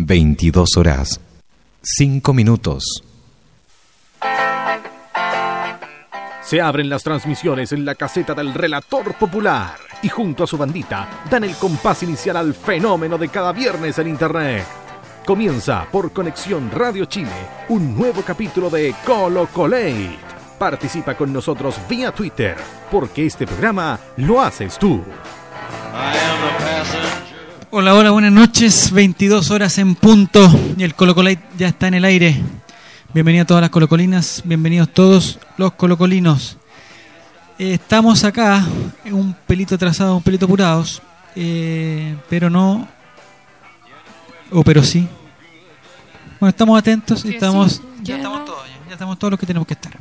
22 horas 5 minutos. Se abren las transmisiones en la caseta del relator popular y junto a su bandita dan el compás inicial al fenómeno de cada viernes en Internet. Comienza por Conexión Radio Chile un nuevo capítulo de Colo Colate. Participa con nosotros vía Twitter, porque este programa lo haces tú. Hola, hola, buenas noches. 22 horas en punto y el Colo Colate ya está en el aire. Bienvenido a todas las colocolinas, bienvenidos todos los colocolinos. Eh, estamos acá, un pelito atrasado, un pelito apurados, eh, pero no, o pero sí. Bueno, estamos atentos y estamos, ya estamos todos, ya, ya estamos todos los que tenemos que estar.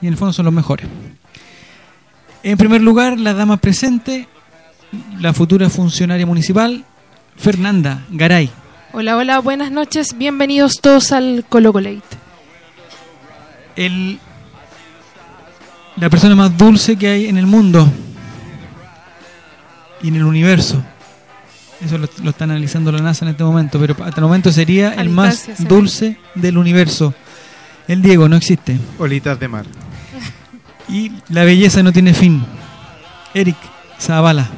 Y en el fondo son los mejores. En primer lugar, la dama presente, la futura funcionaria municipal, Fernanda Garay. Hola, hola, buenas noches. Bienvenidos todos al Colo Colate. el, la persona más dulce que hay en el mundo y en el universo. Eso lo, lo está analizando la NASA en este momento, pero hasta el momento sería el más dulce del universo. El Diego no existe. Olitas de mar. Y la belleza no tiene fin. Eric Zavala.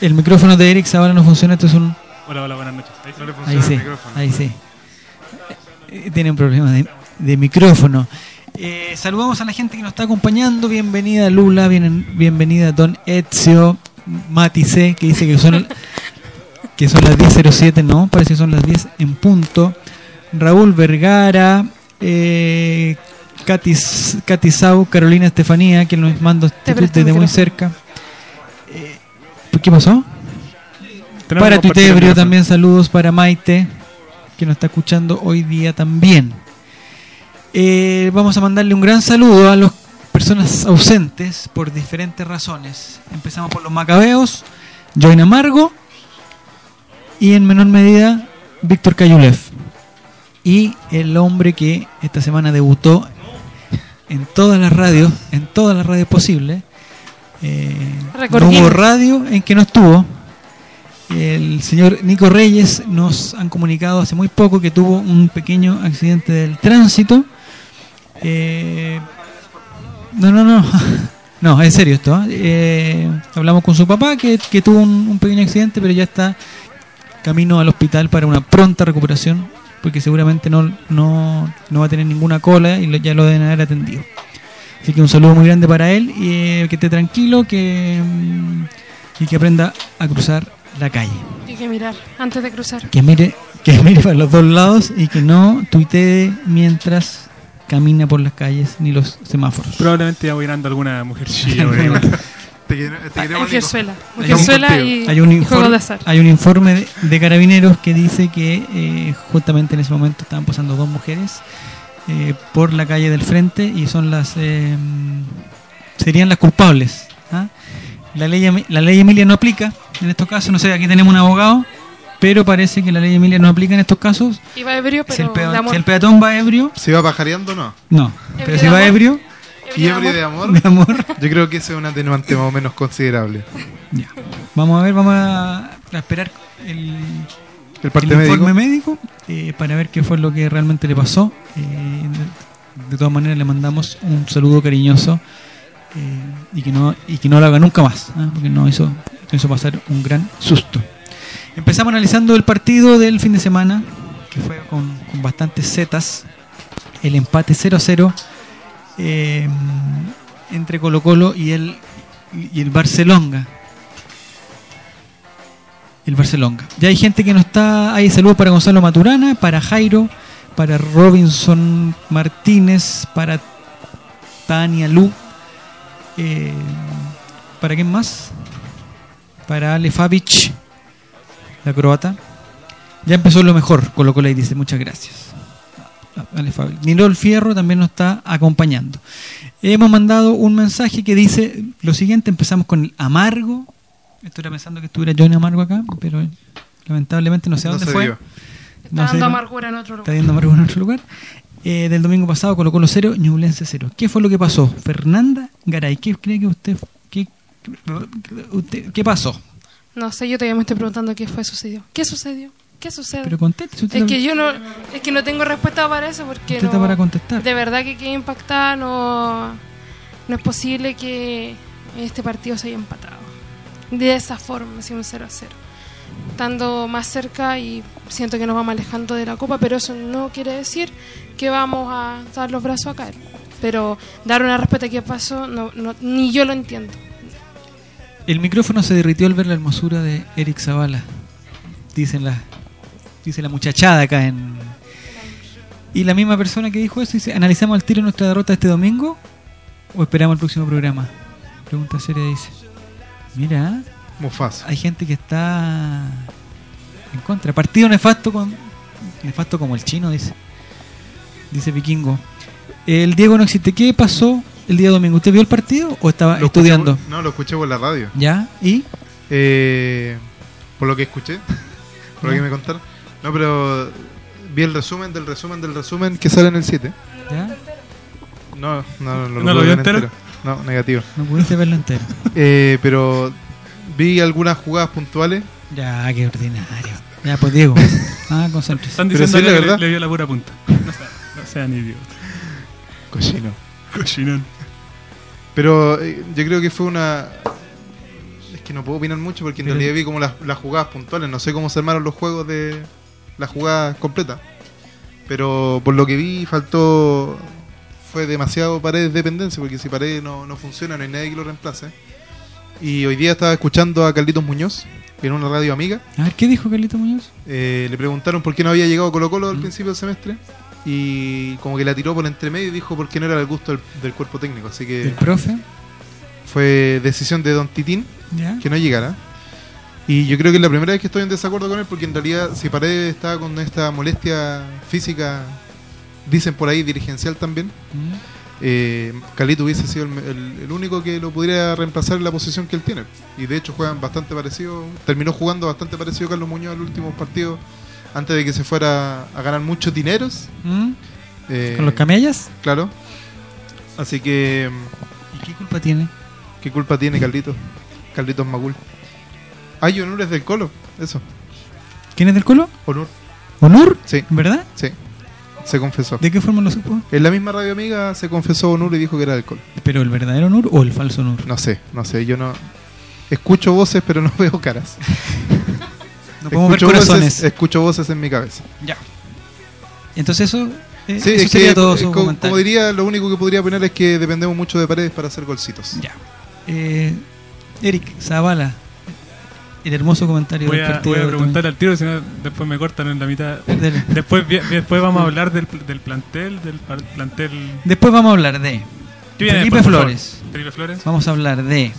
El micrófono de Eric Zavala no funciona, esto es un Hola, hola, buenas noches. Ahí No le Ahí funciona sí, el micrófono. ahí sí. Eh, Tiene un problema de, de micrófono. Eh, saludamos a la gente que nos está acompañando. Bienvenida Lula, bien- bienvenida Don Ezio, Mati C, que dice que son, que son las 10.07, no, parece que son las 10 en punto. Raúl Vergara, eh, Katy, S- Katy Sau, Carolina Estefanía, que nos manda este desde muy cerca. ¿Qué pasó? Para micrófono. también saludos para Maite, que nos está escuchando hoy día también. Eh, vamos a mandarle un gran saludo a las personas ausentes por diferentes razones. Empezamos por los macabeos, Join Amargo y en menor medida Víctor Cayulev. Y el hombre que esta semana debutó en todas las radios, en todas las radios posibles. Eh, no hubo radio en que no estuvo. El señor Nico Reyes nos han comunicado hace muy poco que tuvo un pequeño accidente del tránsito. Eh, no, no, no. No, es serio esto. ¿eh? Eh, hablamos con su papá que, que tuvo un, un pequeño accidente, pero ya está camino al hospital para una pronta recuperación, porque seguramente no, no, no va a tener ninguna cola y lo- ya lo deben haber atendido. Así que un saludo muy grande para él y eh, que esté tranquilo que, mm, y que aprenda a cruzar la calle. Hay que mirar antes de cruzar. Que mire, que mire para los dos lados y que no tuitee mientras camina por las calles ni los semáforos. Probablemente ya voy mirando alguna mujer. Mujerzuela. Hay un- y, y informe, de azar. hay un informe de, de carabineros que dice que eh, justamente en ese momento estaban pasando dos mujeres eh, por la calle del frente y son las eh, serían las culpables. ¿ah? La ley la ley Emilia no aplica en estos casos. No sé, aquí tenemos un abogado, pero parece que la ley Emilia no aplica en estos casos. Iba ebrio, Si el, pero peatón, si el peatón va ebrio, ¿Se va pajareando o no? no. Pero Ebrio si va ebrio, ¿Y ebrio de amor? de amor. Yo creo que ese es un atenuante más o menos considerable. Ya. Vamos a ver, vamos a, a esperar el, El parte el médico. informe médico eh, para ver qué fue lo que realmente le pasó. Eh, de, todas maneras le mandamos un saludo cariñoso eh, y que no y que no lo haga nunca más, porque no hizo, nos hizo pasar un gran susto. Empezamos analizando el partido del fin de semana, que fue con, con bastantes zetas, el empate 0-0 eh, entre Colo Colo y el, y el Barcelona. El Barcelona. Ya hay gente que no está. Hay saludos para Gonzalo Maturana, para Jairo, para Robinson Martínez, para Tania Lu. eh, ¿Para quién más? Para Ale Fabic, la croata. Ya empezó lo mejor, Colo Colo y dice muchas gracias. Ale Fabic. Nilol Fierro también nos está acompañando. Hemos mandado un mensaje que dice lo siguiente: empezamos con el amargo. Estuviera pensando que estuviera Johnny Amargo acá, pero lamentablemente no sé a No dónde fue. dio. Está No dando amargura en otro Está lugar. viendo amargo en otro lugar. Eh, del domingo pasado Colo Colo 0, Ñublense 0. ¿Qué fue lo que pasó? Fernanda Garay, ¿qué cree que usted qué, usted, qué pasó? No sé, yo todavía me estoy preguntando qué fue sucedió. ¿Qué sucedió? ¿Qué sucede? Pero conteste. es está- que yo no, es que no tengo respuesta para eso porque Usted está no- para contestar. de verdad que quedé impactada. No, no es posible que este partido se haya empatado de esa forma, así un 0 a 0. Estando más cerca y siento que nos vamos alejando de la copa, pero eso no quiere decir que vamos a dar los brazos a caer. Pero dar una respuesta a qué pasó, no, no, ni yo lo entiendo. El micrófono se derritió al ver la hermosura de Eric Zavala. Dicen la, dice la muchachada acá en. Y la misma persona que dijo eso dice: ¿Analizamos al tiro nuestra derrota este domingo o esperamos el próximo programa? Pregunta seria dice: Mira, Mufasa. hay gente que está en contra. Partido nefasto con nefasto como el chino dice. Dice Vikingo. El Diego no existe. ¿Qué pasó el día domingo? ¿Usted vio el partido o estaba Lo estudiando? por- no, lo escuché por la radio. ¿Ya? ¿Y? Eh, por lo que escuché, por lo que me contaron. No, pero vi el resumen del resumen del resumen que sale en el 7. ¿Ya? No, no, no, ¿No pude lo vio ver entero? No, negativo. No pudiste verlo entero. Eh, pero vi algunas jugadas puntuales. Ya, qué ordinario. Ya, pues Diego. Ah, concéntrese. Están diciendo sí, la que verdad. le, le dio la pura punta. No sean, no sean idiotas. Cochino. Cochinón. Pero eh, yo creo que fue una. Es que no puedo opinar mucho porque en Pero- realidad vi como las, las jugadas puntuales. No sé cómo se armaron los juegos de las jugadas completas. Pero por lo que vi, faltó. Fue demasiado Paredes dependencia. Porque si Paredes no, no funciona, no hay nadie que lo reemplace. Y hoy día estaba escuchando a Carlitos Muñoz en una radio amiga. A ver, ¿qué dijo Carlito Muñoz? Eh, le preguntaron por qué no había llegado Colo Colo al Mm. principio del semestre. Y como que la tiró por entre medio y dijo por qué no era del gusto del, del cuerpo técnico. Así que El profe. fue decisión de Don Titín que no llegara. Y yo creo que es la primera vez que estoy en desacuerdo con él, porque en realidad, si Paredes estaba con esta molestia física, dicen por ahí dirigencial también, Mm. eh, Calito hubiese sido el, el- el único que lo pudiera reemplazar en la posición que él tiene. Y de hecho juegan bastante parecido, terminó jugando bastante parecido Carlos Muñoz en los últimos partidos, antes de que se fuera a ganar muchos dineros. ¿Mm? eh, ¿Con los camellas? Claro. Así que, ¿Y qué culpa tiene? ¿qué culpa tiene Carlitos? Carlitos Magul. Ay, Onur es del Colo, eso. ¿Quién es del Colo? Onur, ¿Honor? sí, ¿Verdad? sí. Se confesó. ¿De qué forma lo supo? En la misma radio amiga se confesó Onur y dijo que era Colo. ¿Pero el verdadero Honor o el falso Honor? No sé, no sé, yo no. Escucho voces, pero no veo caras. No podemos ver escucho corazones. Voces, escucho voces en mi cabeza. Ya. Entonces eso, eh, Sí, es sería que, todo eh, co- comentario. como diría, lo único que podría opinar es que dependemos mucho de paredes para hacer golcitos. Ya. Eh, Eric Zavala, el hermoso comentario Voy del a, partido. voy a preguntar al tiro, si no después me cortan en la mitad. Dele. Después, después vamos a hablar del, del plantel, del plantel... Después vamos a hablar de ¿Qué viene Felipe después, Flores. Felipe Flores. Vamos a hablar de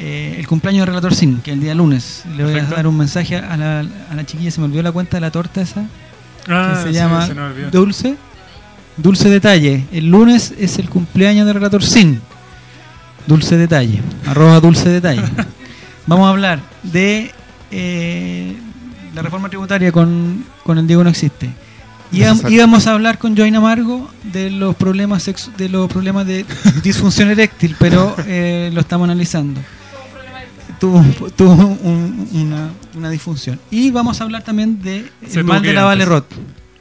eh, el cumpleaños del Relator Sin, que el día lunes. Le voy Perfecto. a dar un mensaje a la, a la chiquilla, se me olvidó la cuenta de la torta esa, Ah, que se sí, llama se. Dulce. Dulce Detalle. El lunes es el cumpleaños del Relator Sin. Dulce Detalle. Arroba Dulce Detalle. Vamos a hablar de eh, la reforma tributaria con, con el Diego No Existe. Necesario. íbamos a hablar con Join Amargo de los problemas sexu- de los problemas de disfunción eréctil, pero eh, lo estamos analizando. Tuvo, tuvo un- una, una disfunción. Y vamos a hablar también de Se el mal de la Vale antes. Rot,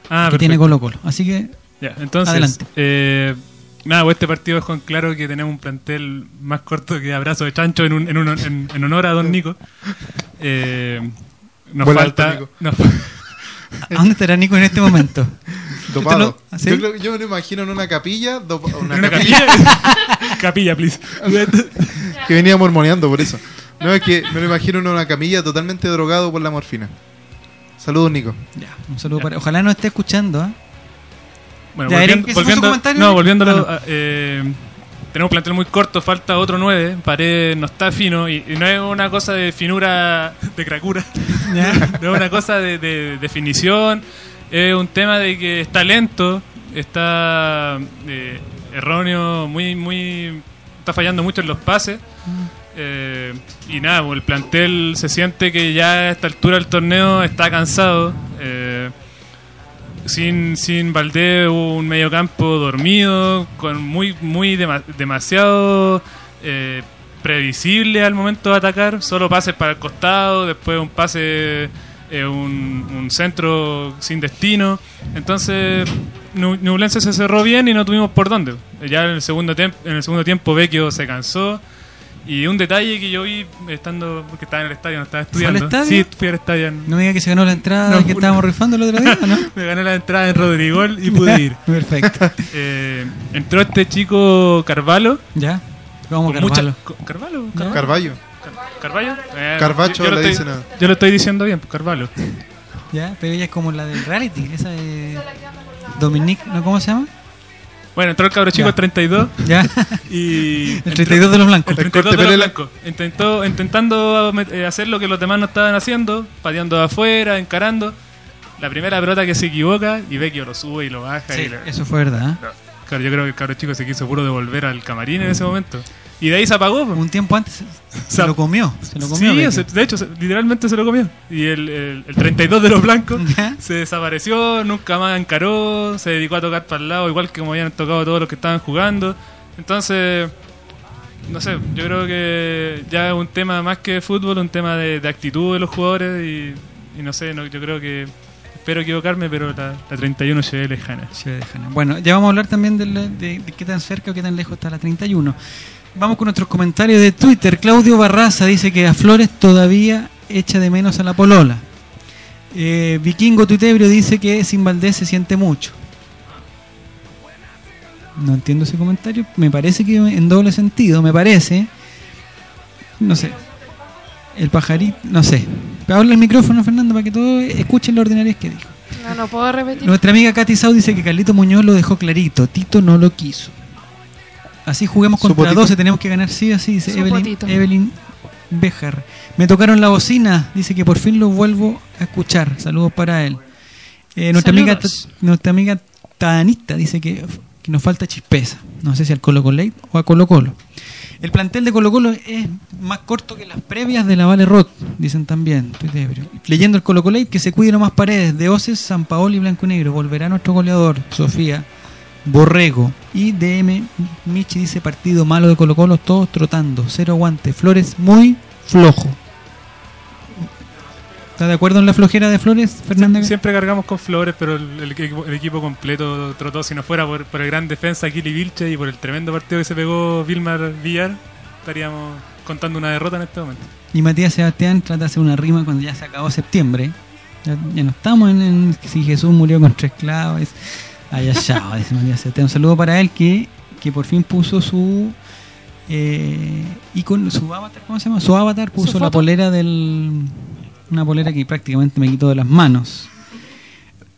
Ah, que tiene perfecto. Colo Colo. Así que Ya, entonces, Adelante. eh, nada, pues este partido dejó en claro que tenemos un plantel más corto que abrazo de chancho en, un- en, un- en- en honor a Don Nico. Eh, nos Vuela alto, falta. Nico. nos- ¿a dónde estará Nico en este momento? Dopado. lo- ¿Ah, sí? Yo, creo, yo me lo imagino en una capilla, dopa- una ¿En una capilla capilla? please. que venía mormoneando por eso. No, es que me lo imagino en una camilla totalmente drogado por la morfina. Saludos, Nico. Ya, un saludo para. Ojalá no esté escuchando. ¿ah? Bueno, Ya, Eric, volviendo, ¿ese fue su volviendo- comentario, no, volviéndolo, Ah, no. eh, tenemos un plantel muy corto, falta otro 9, Paredes no está fino y, y no es una cosa de finura de cracura, no es una cosa de, de definición, es un tema de que está lento, está eh, erróneo, muy, muy, está fallando mucho en los pases. Eh, y nada, pues, el plantel se siente que ya a esta altura del torneo está cansado. eh, sin, sin Valdés hubo un mediocampo dormido, con muy, muy dema- demasiado eh, previsible al momento de atacar, solo pases para el costado, después un pase, eh, un, un centro sin destino. Entonces, Nu- Ñublense se cerró bien y no tuvimos por dónde. Ya en el segundo, en el segundo tiempo Vecchio se cansó. Y un detalle que yo vi estando, porque estaba en el estadio, no estaba ¿Fue al estudiando. estadio? Sí, fui al estadio. No me diga que se ganó la entrada No, que no. estábamos rifando el otro día, ¿no? Me gané la entrada en Rodrigol y pude ir. Perfecto. Eh, entró este chico Carvalho. ¿Ya? Vamos, con mucha- Carvalho. ¿Carvalho? ¿Carvalho? ¿Carvalho? Eh, Carvacho yo, le estoy, yo lo estoy diciendo bien, pues, Carvalho. ¿Ya? Pero ella es como la del reality, esa de Dominique, ¿no? ¿Cómo se llama? Bueno, entró el cabro chico Ya. el 32 ¿Ya? y... El 32 de los blancos. El El 32 corte de los Pelela. blancos. Intentó, intentando eh, hacer lo que los demás no estaban haciendo, pateando de afuera, encarando. La primera pelota que se equivoca y Vecchio lo sube y lo baja. Sí, y le- eso fue verdad. ¿eh? Claro, yo creo que el cabro chico se quiso puro devolver al camarín en ese momento. Y de ahí se apagó. pues. Un tiempo antes se, lo comió. Se lo comió. Sí, se- de hecho, se- literalmente se lo comió. Y el, el- el 32 de los blancos se desapareció, nunca más encaró, se dedicó a tocar para el lado, igual que como habían tocado todos los que estaban jugando. Entonces, no sé, yo creo que ya es un tema más que fútbol, un tema de, de actitud de los jugadores y, y no sé, no, yo creo que, espero equivocarme, pero la, la 31 se ve lejana. Se dejan. Bueno, ya vamos a hablar también de, la- de- de qué tan cerca o qué tan lejos está la 31. Vamos con nuestros comentarios de Twitter. Claudio Barraza dice que a Flores todavía echa de menos a la polola. Eh, Vikingo Tuitebrio dice que sin Valdés se siente mucho. No entiendo ese comentario. Me parece que en doble sentido, me parece. No sé. El pajarito, no sé. Habla el micrófono, Fernando, para que todos escuchen lo ordinario que dijo. No, no puedo repetir. Nuestra amiga Katy Sau dice que Carlito Muñoz lo dejó clarito. Tito no lo quiso. Así juguemos ¿Su contra potito? 12, tenemos que ganar sí o sí, dice Evelyn. Evelyn Bejar. Me tocaron la bocina, dice que por fin lo vuelvo a escuchar. Saludos para él. Eh, nuestra, amiga, nuestra amiga Tanita dice que, que nos falta chispeza. No sé si al Colo Colo o a Colo Colo. El plantel de Colo Colo es más corto que las previas de la Vale Rock, dicen también. Leyendo el Colo Colo que se cuide nomás paredes de Oces, San Paolo y Blanco y Negro. Volverá nuestro goleador, Sofía Borrego. Y DM Michi dice partido malo de Colo Colo, todos trotando. Cero aguante. Flores muy flojo. ¿Está de acuerdo en la flojera de Flores, Fernanda? Siempre cargamos con flores, pero el, el equipo, el equipo completo trotó. Si no fuera por, por el gran defensa Kili Vilche y por el tremendo partido que se pegó Vilmar Villar, estaríamos contando una derrota en este momento. Y Matías Sebastián trata de hacer una rima cuando ya se acabó septiembre. Ya, ya no estamos en, en si Jesús murió con tres clavos. Ya, dice Matías Sebastián. Un saludo para él que, que por fin puso su eh, icono, su avatar, ¿cómo se llama? Su avatar puso ¿Su la polera del. Una polera que prácticamente me quitó de las manos.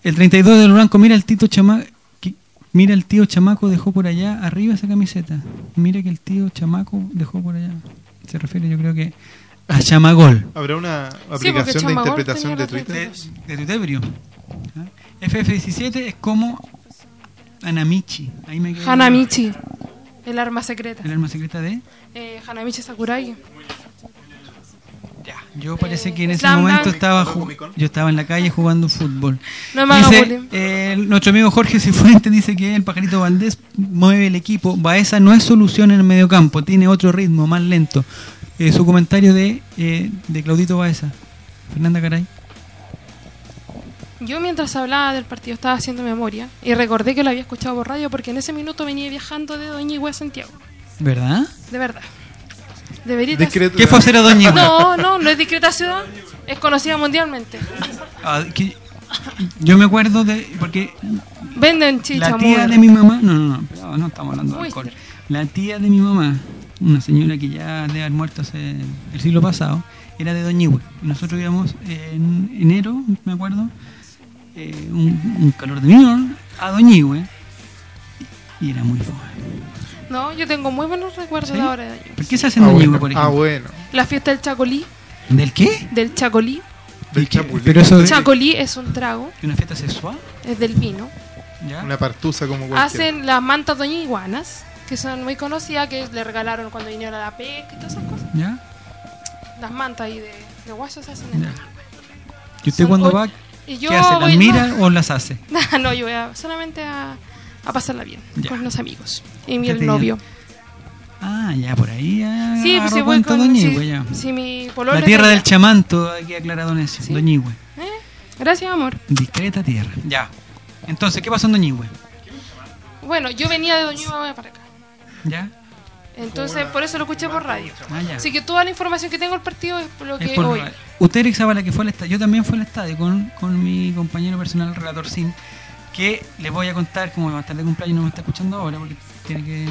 El 32 del Blanco, mira el Tito Chamaco. Mira el tío Chamaco dejó por allá arriba esa camiseta. Mira que el tío Chamaco dejó por allá. Se refiere, yo creo que a Chamagol. ¿Habrá una Sí, aplicación de interpretación de Twitter? De, de. ¿Ah? FF17 es como Anamichi. Ahí me quedé- Hanamichi, el arma secreta. El arma secreta de. Eh, Hanamichi Sakurai. Yo parece que en ese Slam momento Dunk. estaba yo estaba en la calle jugando fútbol. No me Dice, eh, nuestro amigo Jorge Cifuentes dice que el pajarito Valdés mueve el equipo. Baeza no es solución en el mediocampo, tiene otro ritmo, más lento. Eh, su comentario de, eh, de Claudito Baeza. Fernanda Caray. Yo mientras hablaba del partido estaba haciendo memoria y recordé que lo había escuchado por radio porque en ese minuto venía viajando de Doñigüe a Santiago. ¿Verdad? De verdad. Debería Discreto- ¿Qué fue hacer a Doña? No, no, no es discreta ciudad. Es conocida mundialmente. Ah, que- yo me acuerdo de. Porque Venden chicha la tía de mi mamá. No, no, no, pero no estamos hablando de alcohol. La tía de mi mamá, una señora que ya debe haber muerto hace el siglo pasado, era de Doñihue. Y nosotros íbamos en enero, me acuerdo, eh, un, un calor de mierda, a Doñihue. Y era muy fome. No, yo tengo muy buenos recuerdos ¿Sí? de ahora de Doñigüe. ¿Por qué se hace en Ah, Doñihue, bueno. por Ah, ejemplo? bueno. La fiesta del Chacolí. ¿Del qué? Del Chacolí. Del ¿Y chapulín. Pero eso de Chacolí es un trago, una fiesta sexual, es del vino. ¿ya? Una partusa como cualquiera. Hacen las mantas doñiguanas, que son muy conocidas, que le regalaron cuando vinieron a la pesca y todas esas cosas. ¿Ya? Las mantas ahí de, de guaso se hacen en. ¿Y usted Son cuando va, Y yo qué hace? ¿Las voy- mira o las hace? No, no, yo voy a, solamente a, a pasarla bien Ya. con los amigos y mi ¿Qué el novio. Ah, ya por ahí ya Sí, pues si voy con. Doña Si, Igüe, ya. si mi pololo La tierra de del chamanto, aquí aclara Don Ezio, Sí. Doña Igüe. ¿Eh? Gracias, amor. Discreta tierra. Ya. Entonces, ¿qué pasó en Doña Igüe? Bueno, yo venía de Doña Igüe para acá. ¿Ya? Entonces, por eso lo escuché por radio. Ah. Así que toda la información que tengo del partido es lo Es que por hoy. radio. Usted, Eric Zavala, que fue al estadio, yo también fui al estadio con, con mi compañero personal, el relator Sin, que les voy a contar, como va a estar de cumpleaños no me está escuchando ahora, porque tiene que.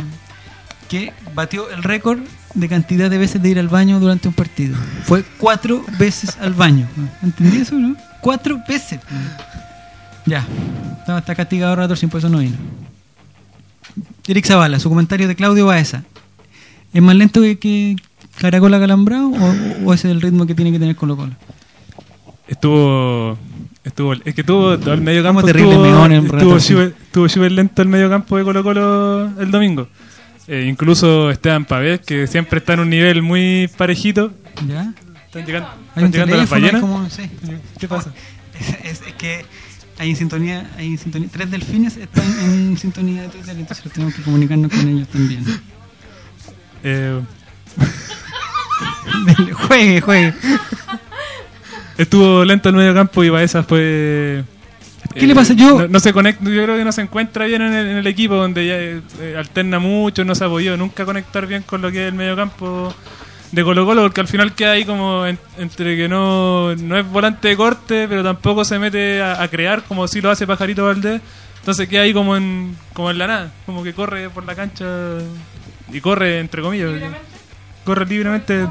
que batió el récord de cantidad de veces de ir al baño durante un partido. Fue cuatro veces al baño. ¿Entendí eso, no? Cuatro veces. Ya. Está, castigado el relator Sin, por eso no vino. Eric Zavala, su comentario de Claudio Baeza. ¿Es más lento que, que Caracola Calambrado o, o ese es el ritmo que tiene que tener Colo Colo? Estuvo. Estuvo, es que tuvo todo el medio campo. Terrible estuvo, súper estuvo súper lento el medio campo de Colo Colo el domingo. Eh, incluso Esteban Pavés, que siempre está en un nivel muy parejito. ¿Ya? Están llegando, están llegando las ballenas. como, sí. ¿Qué pasa? Es, es- es que hay en sintonía, hay sintonía, tres delfines están en sintonía de Twitter, entonces tenemos que comunicarnos con ellos también. Eh, juegue, juegue. estuvo lento el medio campo y Baeza fue. ¿Qué le pasa? Yo- No, no se conecta, yo creo que no se encuentra bien en el, en el equipo donde ya eh, alterna mucho, no se ha podido nunca conectar bien con lo que es el medio campo de Colo Colo, porque al final queda ahí como en- entre que no, no es volante de corte, pero tampoco se mete a, a crear como si lo hace Pajarito Valdés. Entonces queda ahí como en, como en la nada, como que corre por la cancha y corre entre comillas. Corre libremente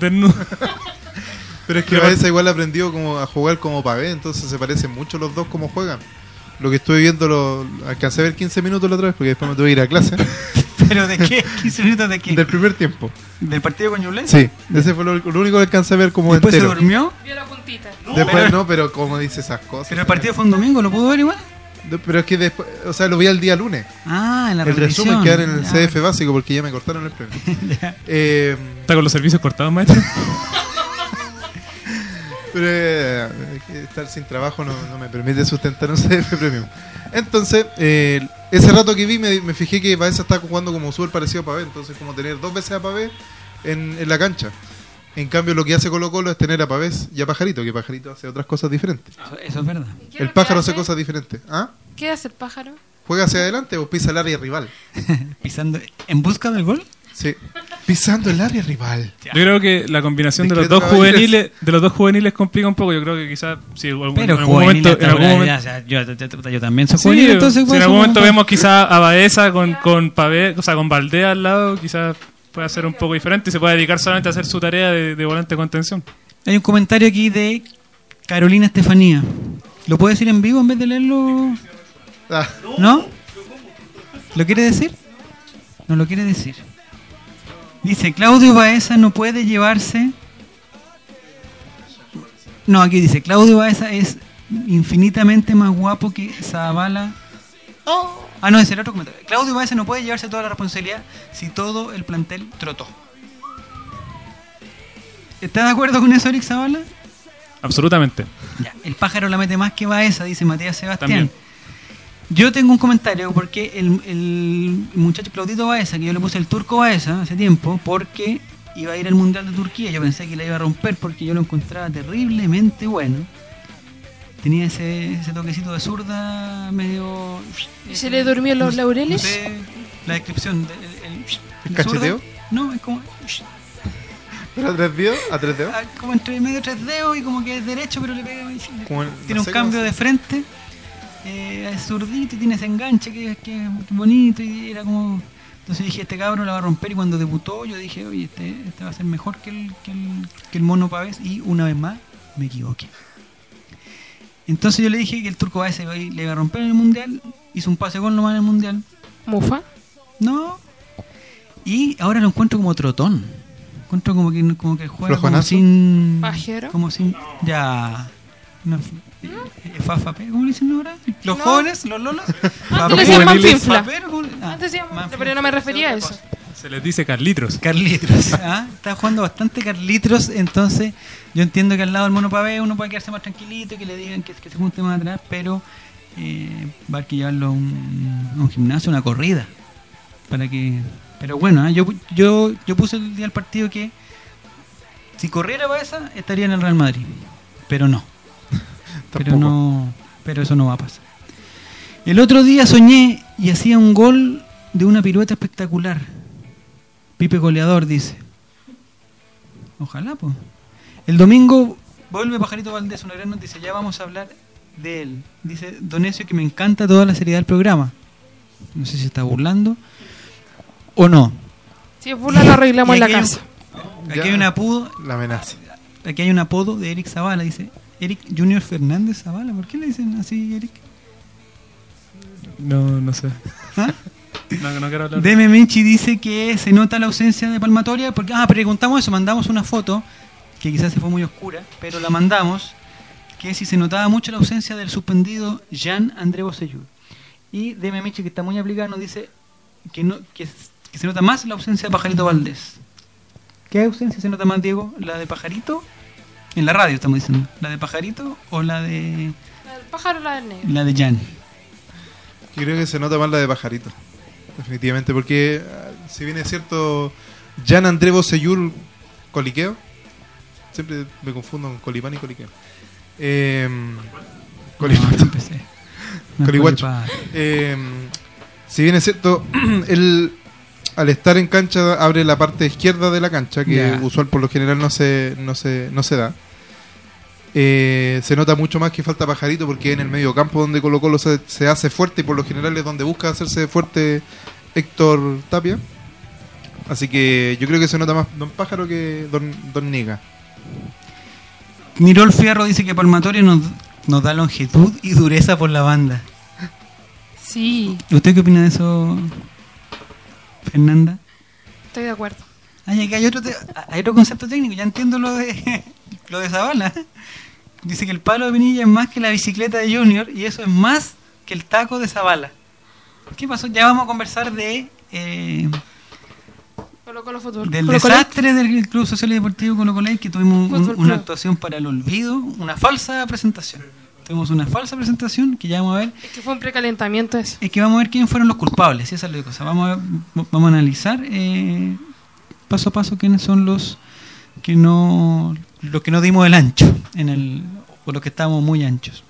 desnudo. Pero es que Baeza igual aprendió como a jugar como Pavé, entonces se parecen mucho los dos como juegan. Lo que estuve viendo, lo alcancé a ver 15 minutos la otra vez porque después me tuve que ir a clase. ¿Pero de qué? ¿15 minutos de qué? Del primer tiempo. ¿Del partido con Ñublense? Sí, ese fue lo, lo único que alcancé a ver como ¿Después se entero. durmió? Vio la puntita. Después no, pero como dice esas cosas. ¿Pero el partido fue un domingo? ¿Lo pudo ver igual? Pero es que después, o sea, lo vi al día lunes. Ah, en la el resumen repetición. queda en el Ya. CF básico porque ya me cortaron el premio. Eh, ¿Está con los servicios cortados, maestro? pero eh, estar sin trabajo no, no me permite sustentar un CF Premium. Entonces, eh, ese rato que vi me, me fijé que Baeza está jugando como súper parecido a Pavé. Entonces, como tener dos veces a Pavé en, en la cancha. En cambio, lo que hace Colo Colo es tener a Pavés y a Pajarito, que Pajarito hace otras cosas diferentes. Eso, es verdad. ¿Qué es El pájaro hace hace? cosas diferentes. ¿Ah? ¿Qué hace el pájaro? ¿Juega hacia adelante o pisa el área rival? Pisando en busca del gol. Sí. Pisando el área rival. Yo creo que la combinación de los dos juveniles, de los dos juveniles complica un poco. Yo creo que quizás si algún- Pero en algún momento, en algún momento, ya, sea, yo, yo- yo- también soy Sí, juvenil, entonces si en algún momento vemos quizás a Baeza con, con Pavé, o sea, con Valdés al lado, quizás pueda ser un poco diferente y se puede dedicar solamente a hacer su tarea de, de volante de contención. Hay un comentario aquí de Carolina Estefanía. ¿Lo puede decir en vivo en vez de leerlo? Ah, ¿No? ¿Lo quiere decir? No lo quiere decir. Dice, Claudio Baeza no puede llevarse... No, aquí dice, Claudio Baeza es infinitamente más guapo que Zavala. Ah, no, es el otro comentario. Claudio Baeza no puede llevarse toda la responsabilidad si todo el plantel trotó. ¿Estás de acuerdo con eso, Eric Zavala? Absolutamente. Ya, el pájaro la mete más que Baeza, dice Matías Sebastián. También. Yo tengo un comentario porque el, el muchacho Claudito Baeza, que yo le puse el turco Baeza hace tiempo, porque iba a ir al Mundial de Turquía. Yo pensé que la iba a romper porque yo lo encontraba terriblemente bueno. Tenía ese, ese toquecito de zurda medio... ¿Y se le durmió los laureles? no sé la descripción. del- el, el- ¿El de zurda. cacheteo? No, es como... ¿Pero a tres dedos? ¿A tres dedos? Ah, como entre medio tres dedos y como que es derecho, pero le pega. Como el- tiene no un cambio de frente. Eh, es zurdito y tiene ese enganche que, que es bonito y era como. Entonces dije, este cabrón la va a romper y cuando debutó yo dije, oye, este, este va a ser mejor que el, que el, que el mono Pavés y una vez más me equivoqué. Entonces yo le dije que el turco Baez le iba a romper en el mundial, hizo un pase gol nomás en el mundial. ¿Mufa? No. Y ahora lo encuentro como trotón. Encuentro como que, como que juega como sin. ¿Pajero? Como sin. Ya. No, eh, eh, fafa, ¿cómo le dicen ahora? ¿Los No. jóvenes? ¿Los lolos? Antes le decían manfinfla. Fapero, ¿cómo le- ah, Antes manfinfla. pero no me refería a eso. Se les dice Carlitos. Carlitos. ¿ah? Está jugando bastante Carlitos, entonces yo entiendo que al lado del mono pavé uno puede quedarse más tranquilito y que le digan que, que se junte más atrás, pero eh, va a haber que llevarlo a un, a un gimnasio, una corrida, para que Pero bueno, ¿eh? yo, yo, yo puse el día del partido que si corriera Baeza estaría en el Real Madrid. Pero no. Pero no. Pero eso no va a pasar. El otro día soñé y hacía un gol de una pirueta espectacular. Pipe goleador, dice. Ojalá, pues. El domingo vuelve Pajarito Valdés, una gran noticia. Ya vamos a hablar de él. Dice Donesio que me encanta toda la seriedad del programa. No sé si está burlando o no. Si es burla, lo arreglamos en la aquí hay un- casa. Aquí Ya. hay un apodo, La amenaza. aquí hay un apodo de Eric Zavala, dice Eric Junior Fernández Zavala. ¿Por qué le dicen así, Eric? No, no sé. ¿Ah? No, no quiero hablar. Deme Menchi dice que se nota la ausencia de palmatoria porque ah, preguntamos eso, mandamos una foto que quizás se fue muy oscura, pero la mandamos que si se notaba mucho la ausencia del suspendido Jean André Bosellur. Y Deme Menchi que está muy aplicado nos dice que no que, se nota más la ausencia de Pajarito Valdés. ¿Qué ausencia se nota más, Diego? ¿La de Pajarito? En la radio estamos diciendo. ¿La de Pajarito o la de La del pájaro o la del negro. la de Jan? Yo creo que se nota más la de pajarito. Definitivamente, porque ah, si bien es cierto, Jan André Bosellur Coliqueo, siempre me confundo con Colipán y Coliqueo. Eh. No. No Colihuacho. Colipán. Eh, si bien es cierto, él al estar en cancha abre la parte izquierda de la cancha, que usual por lo general no se, no se, no se da. Eh, se nota mucho más que falta pajarito porque en el medio campo donde Colo Colo se, se hace fuerte y por lo general es donde busca hacerse fuerte Héctor Tapia. Así que yo creo que se nota más Don Pájaro que Don, don Niga. Nirol Fierro dice que Palmatorio nos, nos da longitud y dureza por la banda. Sí, ¿Usted qué opina de eso, Fernanda? estoy de acuerdo. Ay, aquí hay otro, te- hay otro concepto técnico, ya entiendo lo de lo de Zavala. Dice que el palo de Pinilla es más que la bicicleta de Junior y eso es más que el taco de Zavala. ¿Qué pasó? Ya vamos a conversar de eh, Colo Colo Fútbol. del Colo desastre del Club Social y Deportivo Colo Colo que tuvimos un- una actuación para el olvido, una falsa presentación. Tuvimos una falsa presentación que ya vamos a ver. Es que fue un precalentamiento eso. Es que vamos a ver quiénes fueron los culpables, esa es la cosa. Vamos a, ver- vamos a analizar eh, paso a paso quiénes son los que no los que no dimos el ancho en el o los que estábamos muy anchos.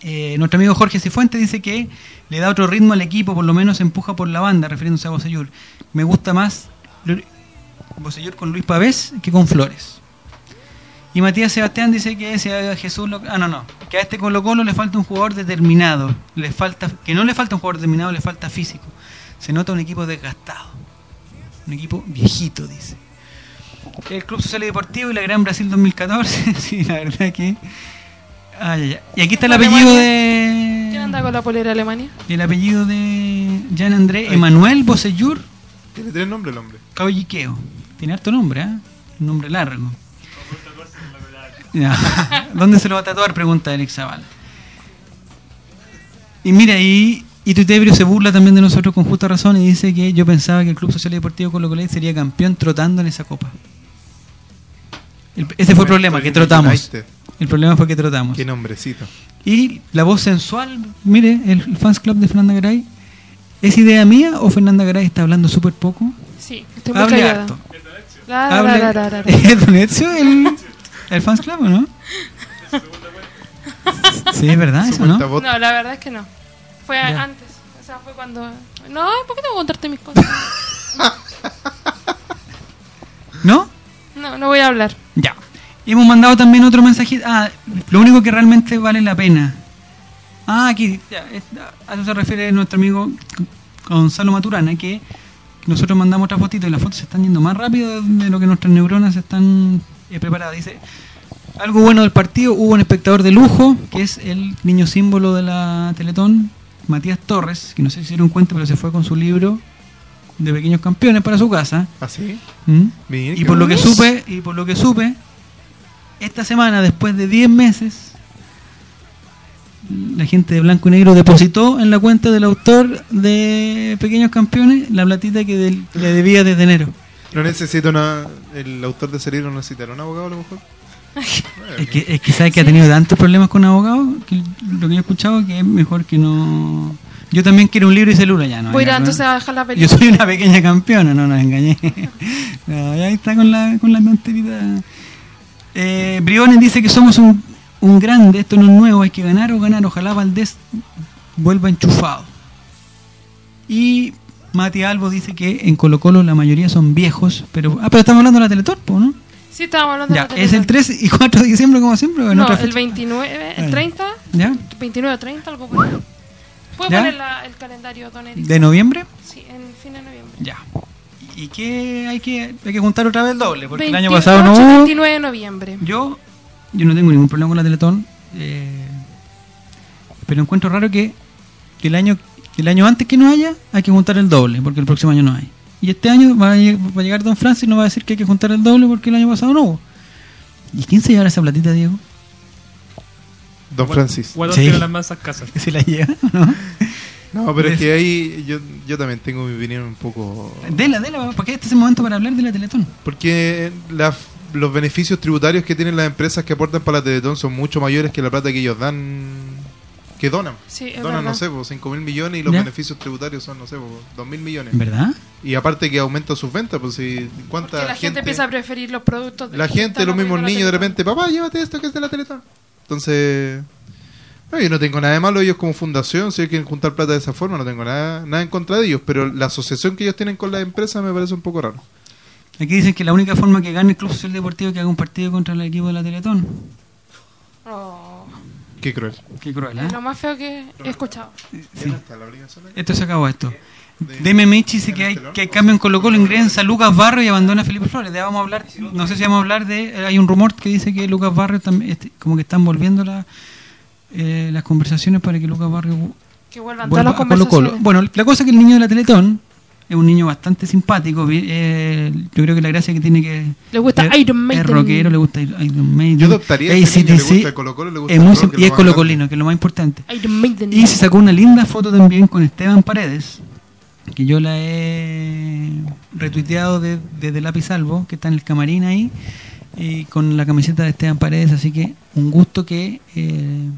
Eh, nuestro amigo Jorge Cifuente dice que le da otro ritmo al equipo, por lo menos empuja por la banda, refiriéndose a Bosellur. Me gusta más Bosellur con Luis Pavés que con Flores. Y Matías Sebastián dice que a Jesús lo- ah no no, que a este Colo Colo le falta un jugador determinado, le falta que no le falta un jugador determinado, le falta físico. Se nota un equipo desgastado. Un equipo viejito, dice. El Club Social y Deportivo y la Gran Brasil 2014, sí, la verdad que Ay, ay, ay. Y aquí está el apellido ¿Quién anda de con la polera de Alemania? el apellido de Jean André. Emanuel Bosellur Tiene tres nombres el hombre. Caballiqueo. Tiene harto nombre, ¿eh? Un nombre largo. ¿Dónde se lo va a tatuar? Pregunta Eric Zaval. Y mira, y, y Tuitebrio se burla también de nosotros con justa razón y dice que yo pensaba que el Club Social y Deportivo Colo Colo sería campeón trotando en esa copa. El- ese fue el problema, que trotamos. El problema fue que trotamos. Qué nombrecito. Y la voz sensual, mire, el, el fans club de Fernanda Garay, ¿es idea mía o Fernanda Garay está hablando súper poco? Sí, estoy muy Hable callada. harto. Hable- la, la, la. ¿Es Don Ezio el, el fans club o no? Sí, es verdad, eso, ¿no? bot. No, la verdad es que no. Fue a- Ya. antes. O sea, fue cuando. No, ¿por qué tengo que contarte mis cosas? ¿No? No, no voy a hablar. Ya. Y hemos mandado también otro mensajito. Ah, lo único que realmente vale la pena. Ah, aquí, ya, es- a eso se refiere nuestro amigo Gonzalo Maturana, que nosotros mandamos otra fotito y las fotos se están yendo más rápido de lo que nuestras neuronas están eh, preparadas. Dice, algo bueno del partido, hubo un espectador de lujo, que es el niño símbolo de la Teletón, Matías Torres, que no sé si se dieron cuenta, pero se fue con su libro de pequeños campeones para su casa. ¿Así? ¿Mm? Mira, Y por lo que supe, y por lo que supe, esta semana, después de 10 meses, la gente de Blanco y Negro depositó en la cuenta del autor de Pequeños Campeones la platita que del- le debía desde enero. No necesito una. El autor de ese libro no necesitará un abogado a lo mejor. Es que, es que sabe que ha tenido tantos problemas con abogados que lo que yo he escuchado que es mejor que no Yo también quiero un libro y celular ya, ¿no? Voy a entonces ¿no? a dejar la Yo película. soy una pequeña campeona, no nos engañé. No, ya está con la, con la. Eh, Briones dice que somos un, un grande, esto no es nuevo, hay que ganar o ganar. Ojalá Valdés vuelva enchufado. Y Mati Albo dice que en Colo Colo la mayoría son viejos, pero... Ah, pero estamos hablando de la Teletor, po, ¿no? Sí, estábamos hablando Ya, de la ¿es el televisión. 3 y 4 de diciembre como siempre? o en No, otra el fecha? 29, Ah, el 30, ¿Ya? 29 o 30, algo por ahí. ¿Puedo ¿Ya? poner la- el calendario, don Eric? ¿De noviembre? Sí, en fin de noviembre. Ya. ¿Y qué hay que, hay que juntar otra vez el doble? Porque el año 28, pasado no hubo... 29 de noviembre. Yo, yo no tengo ningún problema con la Teletón, eh, pero encuentro raro que, que el año que el año antes que no haya hay que juntar el doble, porque el próximo año no hay. Y este año va a, lleg- va a llegar Don Francis y nos va a decir que hay que juntar el doble porque el año pasado no hubo. ¿Y quién se llevará esa platita, Diego? Don Francis. Guatón Sí. tiene las mansas casas. ¿Que se la lleva? ¿No? No, pero es que ahí yo, yo también tengo mi opinión un poco... Dela, dela, porque este es el momento para hablar de la Teletón. Porque la- los beneficios tributarios que tienen las empresas que aportan para la Teletón son mucho mayores que la plata que ellos dan, que donan. Sí, es Donan, verdad. no sé, 5 mil millones y los Ya. beneficios tributarios son, no sé, 2 mil millones. ¿Verdad? Y aparte que aumenta sus ventas, pues si cuánta Porque la gente, empieza a preferir los productos. de La gente, los mismos niños, de repente, papá, llévate esto que es de la Teletón. Entonces, no, yo no tengo nada de malo ellos como fundación, si ellos quieren juntar plata de esa forma, no tengo nada, nada en contra de ellos, pero la asociación que ellos tienen con las empresas me parece un poco raro. Aquí dicen que la única forma que gane el Club Social Deportivo es que haga un partido contra el equipo de la Teletón. Oh, Qué cruel. Qué cruel, ¿eh? es lo más feo que he escuchado. Sí. Esto se acabó esto. DMMH dice que hay, que hay cambio en Colo Colo, ingresa Lucas Barrio y abandona a Felipe Flores. Ya vamos a hablar, no sé si vamos a hablar de, hay un rumor que dice que Lucas Barrio también, este, como que están volviendo la, eh, las conversaciones para que Lucas Barrio Que vuelvan vuelva todas las a Colo Colo. Bueno, la cosa es que el niño de la Teletón es un niño bastante simpático. eh, yo creo que la gracia que tiene que Le gusta es- Iron Maiden. Es rockero, le gusta Iron Maiden. Yo adoptaría a ese niño, le AC/DC, gusta el Colo-Colo, le gusta es el muy rock, y es colocolino, que es lo más importante. Iron Maiden. Y se sacó una linda foto también con Esteban Paredes, que yo la he retuiteado de- desde Lápiz Salvo, que está en el camarín ahí, y con la camiseta de Esteban Paredes, así que un gusto que eh,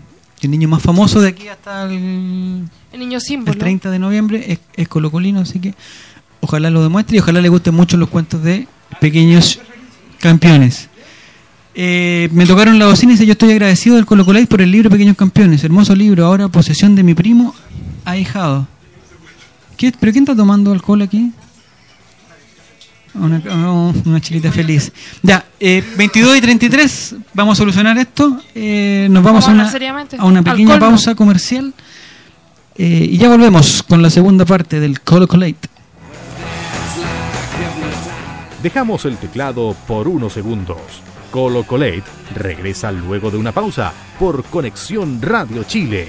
el niño más famoso de aquí hasta el, El niño el símbolo. 30 de noviembre es, es colocolino, así que ojalá lo demuestre y ojalá le gusten mucho los cuentos de pequeños campeones. Eh, me tocaron la bocina y dice, yo estoy agradecido del Colo por el libro Pequeños Campeones. Hermoso libro, ahora posesión de mi primo ahijado. ¿Qué, ¿Pero quién está tomando alcohol aquí? Una, oh, una chilita feliz. Ya, eh, 22 y 33, vamos a solucionar esto. Eh, nos vamos a una, a una pequeña pausa comercial. Eh, y ya volvemos con la segunda parte del Colo Colate. Dejamos el teclado por unos segundos. Colo Colate regresa luego de una pausa por Conexión Radio Chile.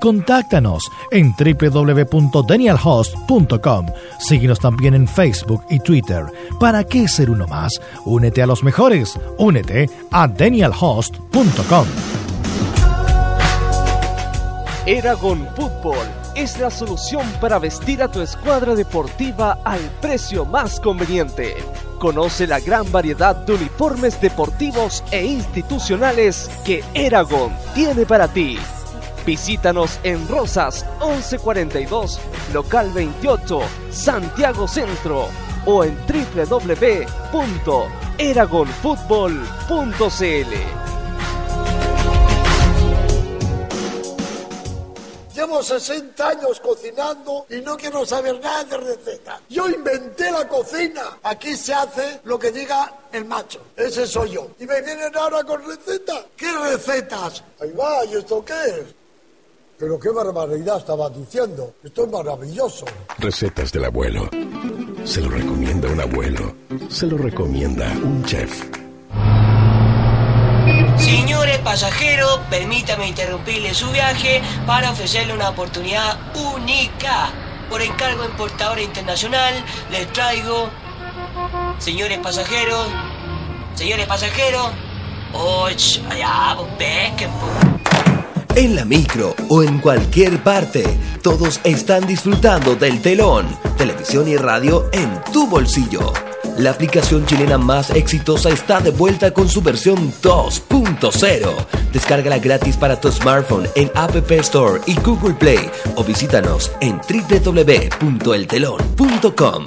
Contáctanos en www.danielhost.com. Síguenos también en Facebook y Twitter. ¿Para qué ser uno más? Únete a los mejores. Únete a danielhost.com. Eragon Fútbol es la solución para vestir a tu escuadra deportiva al precio más conveniente. Conoce la gran variedad de uniformes deportivos e institucionales que Eragon tiene para ti. Visítanos en Rosas 1142, local 28, Santiago Centro o en www.eragonfutbol.cl. Llevo 60 años cocinando y no quiero saber nada de recetas. Yo inventé la cocina. Aquí se hace lo que diga el macho. Ese soy yo. Y me vienen ahora con recetas. ¿Qué recetas? Ahí va, ¿y esto qué es? Pero qué barbaridad estaba diciendo. Esto es maravilloso. Recetas del abuelo. Se lo recomienda un abuelo. Se lo recomienda un chef. Señores pasajeros, permítame interrumpirle su viaje para ofrecerle una oportunidad única. Por encargo importadora internacional, les traigo. Señores pasajeros, señores pasajeros. Och, allá, vos en la micro o en cualquier parte, todos están disfrutando del telón, televisión y radio en tu bolsillo. La aplicación chilena más exitosa está de vuelta con su versión 2.0. Descárgala gratis para tu smartphone en App Store y Google Play o visítanos en www.eltelon.com.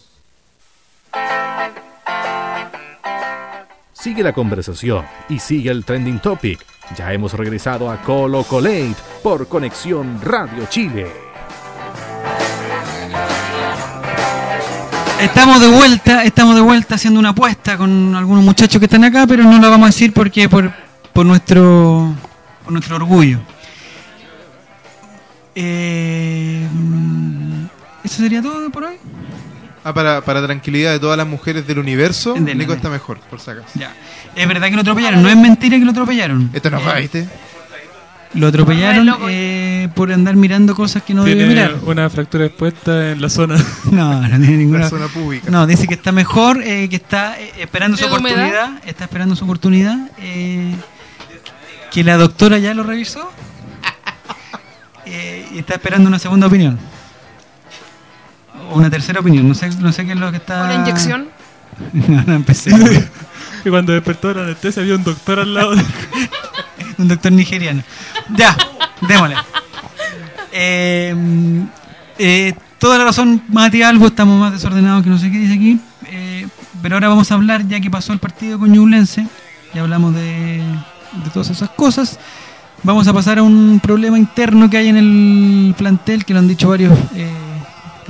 Sigue la conversación y sigue el trending topic. Ya hemos regresado a Colo Colate por Conexión Radio Chile. Estamos de vuelta, estamos de vuelta haciendo una apuesta con algunos muchachos que están acá, pero no la vamos a decir porque por, por nuestro por nuestro orgullo. Eh, ¿Eso sería todo por hoy? Ah, para, para tranquilidad de todas las mujeres del universo, Nico está mejor, por si acaso. Ya. Es verdad que lo atropellaron, no es mentira que lo atropellaron. Esto no fue, ¿viste? Lo atropellaron eh, por andar mirando cosas que no debe Tiene mirar. una fractura expuesta en la zona. No, no tiene ninguna. La zona pública. No, dice que está mejor, eh, que está eh, esperando su oportunidad. Está esperando su oportunidad. eh, que la doctora ya lo revisó. eh, y está esperando una segunda opinión. Una tercera opinión. No sé, no sé qué es lo que está. ¿Una inyección? no, no empecé. Y cuando despertó la anestesia había un doctor al lado. de- un doctor nigeriano. Ya, démosle. Eh, eh, toda la razón, Mati Albo, estamos más desordenados que no sé qué dice aquí. Eh, pero ahora vamos a hablar, ya que pasó el partido con Ñublense, ya hablamos de, de todas esas cosas. Vamos a pasar a un problema interno que hay en el plantel, que lo han dicho varios, eh,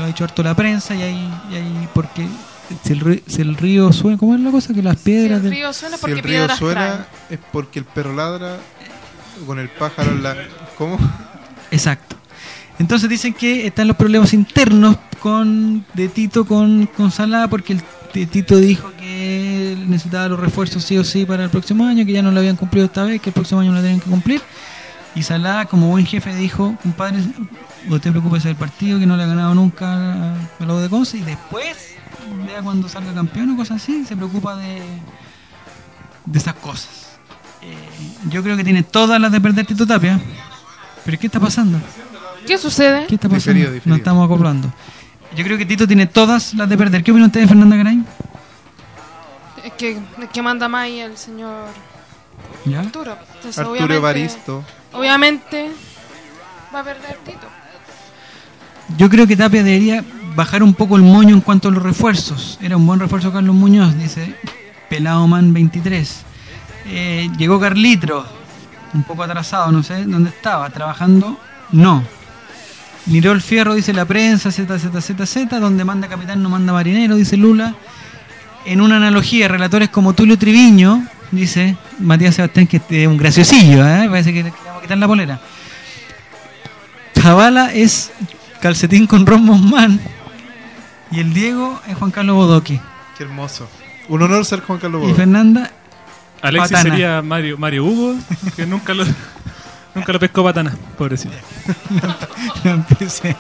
lo ha dicho harto la prensa, y hay, y hay porque si el, río, si el río suena, ¿cómo es la cosa? Que las Si piedras... el del- río suena Si porque el río piedras suena es porque el perro ladra con el pájaro en la... ¿Cómo? Exacto. Entonces dicen que están los problemas internos con de Tito con, con Salah porque el de Tito dijo que necesitaba los refuerzos sí o sí para el próximo año, que ya no lo habían cumplido esta vez, que el próximo año lo tenían que cumplir. Y Salah, como buen jefe, dijo, compadre, usted preocúpese del partido, que no le ha ganado nunca a lo de Conce, y después, vea cuando salga campeón o cosas así, se preocupa de, de esas cosas. Eh, yo creo que tiene todas las de perder Tito Tapia. ¿Pero qué está pasando? ¿Qué sucede? ¿Qué está pasando? Diferido, diferido. Nos estamos acoplando. Yo creo que Tito tiene todas las de perder. ¿Qué opina usted de Fernanda Garay? Es que, es que manda más ahí el señor ¿Ya? Arturo. Entonces, Arturo obviamente- Evaristo. Obviamente va a perder Tito. Yo creo que Tapia debería bajar un poco el moño en cuanto a los refuerzos. Era un buen refuerzo Carlos Muñoz, dice Pelado Man 23. Eh, llegó Carlitro, un poco atrasado, no sé dónde estaba, trabajando. No. Nirol Fierro dice la prensa, ZZZZ, donde manda capitán no manda marinero, dice Lula. En una analogía, relatores como Tulio Triviño, dice Matías Sebastián, que es un graciosillo, ¿eh? parece que le vamos a quitar la polera. Zavala es calcetín con Ron Mosman y el Diego es Juan Carlos Bodoque. Qué hermoso. Un honor ser Juan Carlos Y Bodo. Fernanda, Alexis Patana. sería Mario, Mario Hugo, que nunca lo, nunca lo pescó patana, pobrecito. no empecé.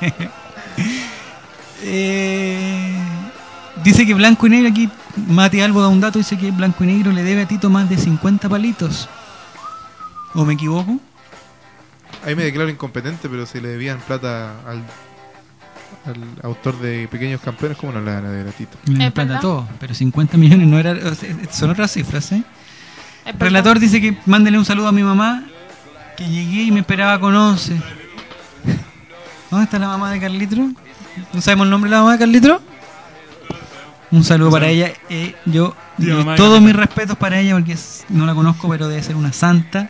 Eh, dice que Blanco y Negro aquí, Mati Albo da un dato, dice que Blanco y Negro le debe a Tito más de 50 palitos. ¿O me equivoco? Ahí me declaro incompetente, pero si le debían plata al, al autor de Pequeños Campeones, ¿cómo no le dan a deber a Tito? Le ¿Es plata todo, pero 50 millones no era, o sea, son otras cifras, ¿eh? Verdad. Relator dice que mándele un saludo a mi mamá, que llegué y me esperaba con 11. ¿Dónde está la mamá de Carlitro? ¿No sabemos el nombre de la mamá de Carlitro? Un saludo para ella. Eh, yo de todos mis respetos para ella porque no la conozco, pero debe ser una santa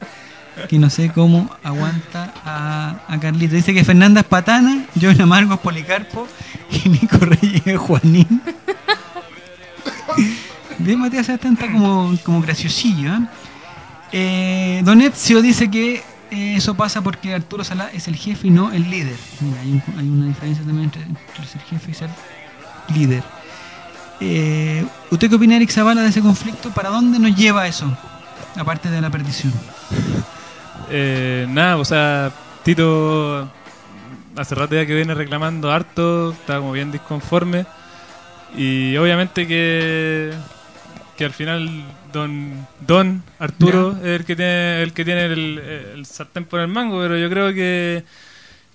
que no sé cómo aguanta a, a Carlito. Dice que Fernanda es patana, John Amargo es Policarpo y Nico Reyes es Juanín. Bien, Matías Sebastián está como, como graciosillo. ¿eh? Eh, Don Ezio dice que eh, eso pasa porque Arturo Salá es el jefe y no el líder. Mira, hay una diferencia también entre, entre ser jefe y ser líder. Eh, ¿Usted qué opina, Eric Zavala, de ese conflicto? ¿Para dónde nos lleva eso? Aparte de la perdición. Eh, nada, o sea, Tito hace rato ya que viene reclamando harto, está como bien disconforme. Y obviamente que, que al final Don, don Arturo es el que tiene el que tiene el, el sartén por el mango, pero yo creo que,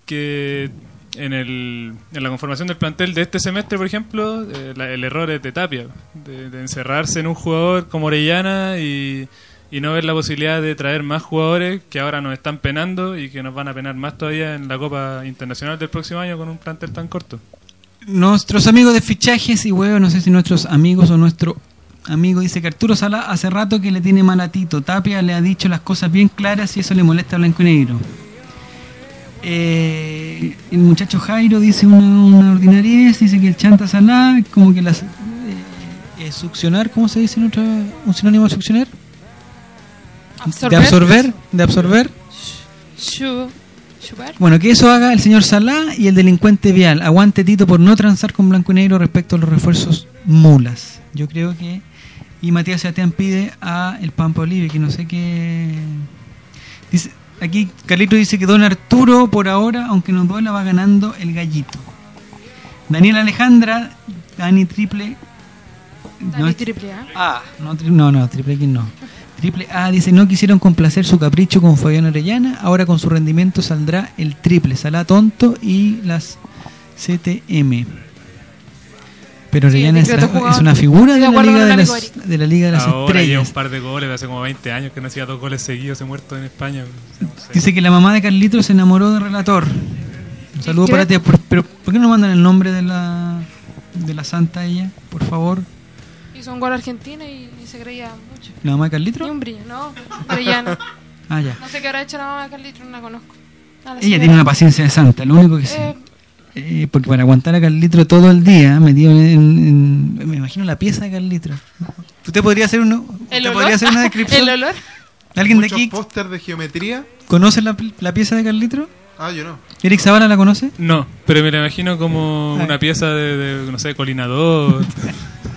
que en, el, en la conformación del plantel de este semestre, por ejemplo, eh, la- el error es de Tapia, de, de encerrarse en un jugador como Orellana y, y no ver la posibilidad de traer más jugadores que ahora nos están penando y que nos van a penar más todavía en la Copa Internacional del próximo año con un plantel tan corto. Nuestros amigos de fichajes y huevos, no sé si nuestros amigos o nuestro amigo dice que Arturo Sala hace rato que le tiene mal a Tito. Tapia le ha dicho las cosas bien claras y eso le molesta a Blanco y Negro. Eh, el muchacho Jairo dice una, una dice que el chanta Salá, como que las... eh, eh, succionar, ¿cómo se dice en un sinónimo de succionar? De absorber, de absorber. Bueno, que eso haga el señor Salá y el delincuente vial. Aguante Tito por no transar con blanco y negro respecto a los refuerzos mulas. Yo creo que. Y Matías Sebastián pide a el Pampa Olive, que no sé qué. Dice, aquí Carlito dice que Don Arturo, por ahora, aunque nos duela, va ganando el gallito. Daniel Alejandra, Dani Triple. Dani es- triple A. Ah, no, no, no, Triple X no. Triple A dice, no quisieron complacer su capricho con Fabián Orellana, ahora con su rendimiento saldrá el triple, Salá tonto y las CTM. Pero Sí, Orellana el es, la- es una figura de la, liga de, las, de la Liga de las Ahora lleva Estrellas. un par de goles de hace como 20 años que no hacía dos goles seguidos, se muerto en España. No sé. Dice que la mamá de Carlitos se enamoró del relator. Un saludo para ti. Pero ¿por qué no mandan el nombre de la, de la santa ella, por favor? Hizo un gol a Argentina y, y se creía mucho. ¿La mamá de Ni Carlitos? un brillo, no. Orellana. Ah, ya. No sé qué habrá hecho la mamá de Carlitos, no la conozco. La Ella señora. tiene una paciencia de santa, lo único que sé. Eh, Eh, porque para aguantar a Carlitro todo el día, metido en, en- me imagino la pieza de Carlitro. ¿Usted podría hacer uno? ¿El ¿Usted olor? podría hacer una descripción? ¿El olor? ¿Alguien de aquí póster de geometría. conoce la, la pieza de Carlitro? Ah, yo no. ¿Eric Zavala la conoce? No, pero me la imagino como Ah. una pieza de, de, no sé, Colinador,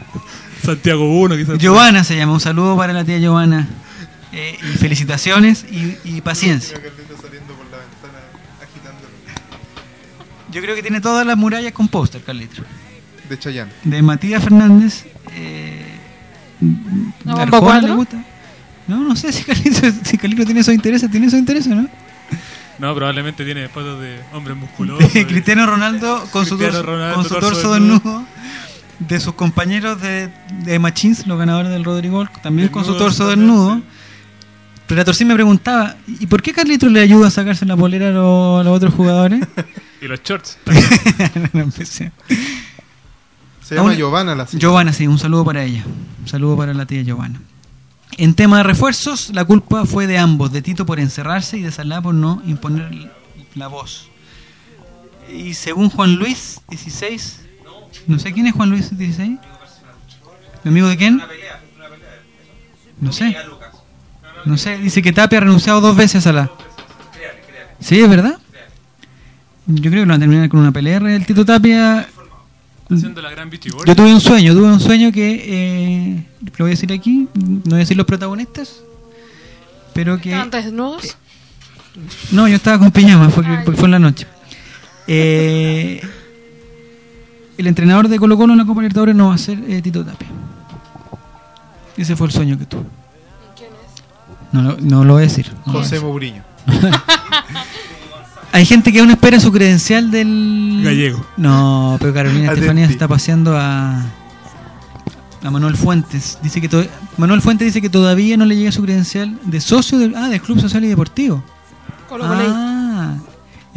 Santiago 1, quizás. Giovanna se llama, un saludo para la tía Giovanna. Eh, y felicitaciones y, y paciencia. Yo creo que tiene todas las murallas con póster, Carlitro. De Chayanne. De Matías Fernández. Eh, ¿La ¿Arjona bomba cuatro? le gusta? No, no sé si Carlitro, si Carlitro tiene esos intereses. ¿Tiene esos intereses, no? No, probablemente tiene fotos de hombres musculosos. Cristiano Ronaldo con su torso, Ronaldo, con su torso torso desnudo. desnudo, de sus compañeros de, de Machins, los ganadores del Rodrigo, también con su torso desnudo. sí. Relator sí me preguntaba, ¿y por qué Carlitos le ayuda a sacarse la polera a los, a los otros jugadores? Y los shorts. también. No empecé. Se llama Giovanna la señora. Giovanna, sí, un saludo para ella. Un saludo para la tía Giovanna. En tema de refuerzos, la culpa fue de ambos, de Tito por encerrarse y de Salá por no imponer la voz. Y según Juan Luis 16, no sé quién es Juan Luis 16. ¿Mi amigo de quién? No sé. No sé, dice que Tapia ha renunciado dos veces a Salá. ¿Sí, es verdad? Yo creo que lo van a terminar con una pelea. El Tito Tapia la yo tuve un sueño, tuve un sueño que, eh, lo voy a decir aquí, no voy a decir los protagonistas, pero que... ¿Estaban desnudos? No, yo estaba con pijama, fue, fue en la noche. Eh, el entrenador de Colo Colo en la Copa Libertadores no va a ser eh, Tito Tapia. Ese fue el sueño que tuve. ¿Quién es? No, lo- no lo voy a decir. no a José decir. Mourinho. Hay gente que aún espera su credencial del... Gallego. No, pero Carolina. Estefanía está paseando a... A Manuel Fuentes. Dice que to- Manuel Fuentes dice que todavía no le llega su credencial de socio del, ah, del Club Social y Deportivo. Colo Colo ahí. Ah,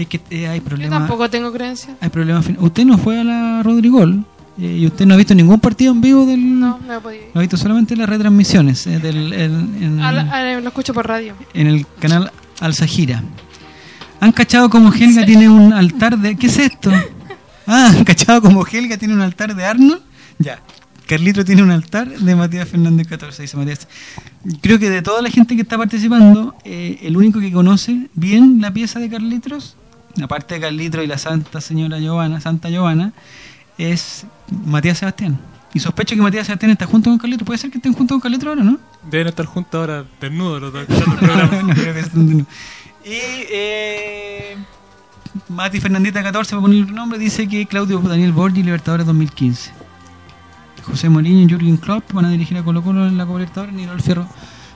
es que eh, hay Yo problemas. tampoco tengo creencia. Hay problemas. Usted no fue a la Rodrigol. Eh, ¿Y usted no ha visto ningún partido en vivo del.? No, no he podido. Lo ha visto solamente las retransmisiones eh, del, el- en, la- ah, lo escucho por radio. en el canal Al Sahira. ¿Han cachado como Helga tiene un altar de. ¿Qué es esto? Ah, ¿han cachado como Helga tiene un altar de Arnold? Ya. Carlito tiene un altar de Matías Fernández 14, dice Matías. Creo que de toda la gente que está participando, eh, el único que conoce bien la pieza de Carlitos, aparte de Carlitos y la Santa Señora Giovanna, Santa Giovanna, es Matías Sebastián. Y sospecho que Matías Sebastián está junto con Carlitos. ¿Puede ser que estén juntos con Carlitos ahora, no? Deben estar juntos ahora desnudos los dos. No creo que estén Y eh, Mati Fernandita 14, para poner el nombre, dice que Claudio Daniel Borgi, Libertadores 2015. José Mourinho y Jürgen Klopp van a dirigir a Colo Colo en la Copa Libertadores. Niro Alfierro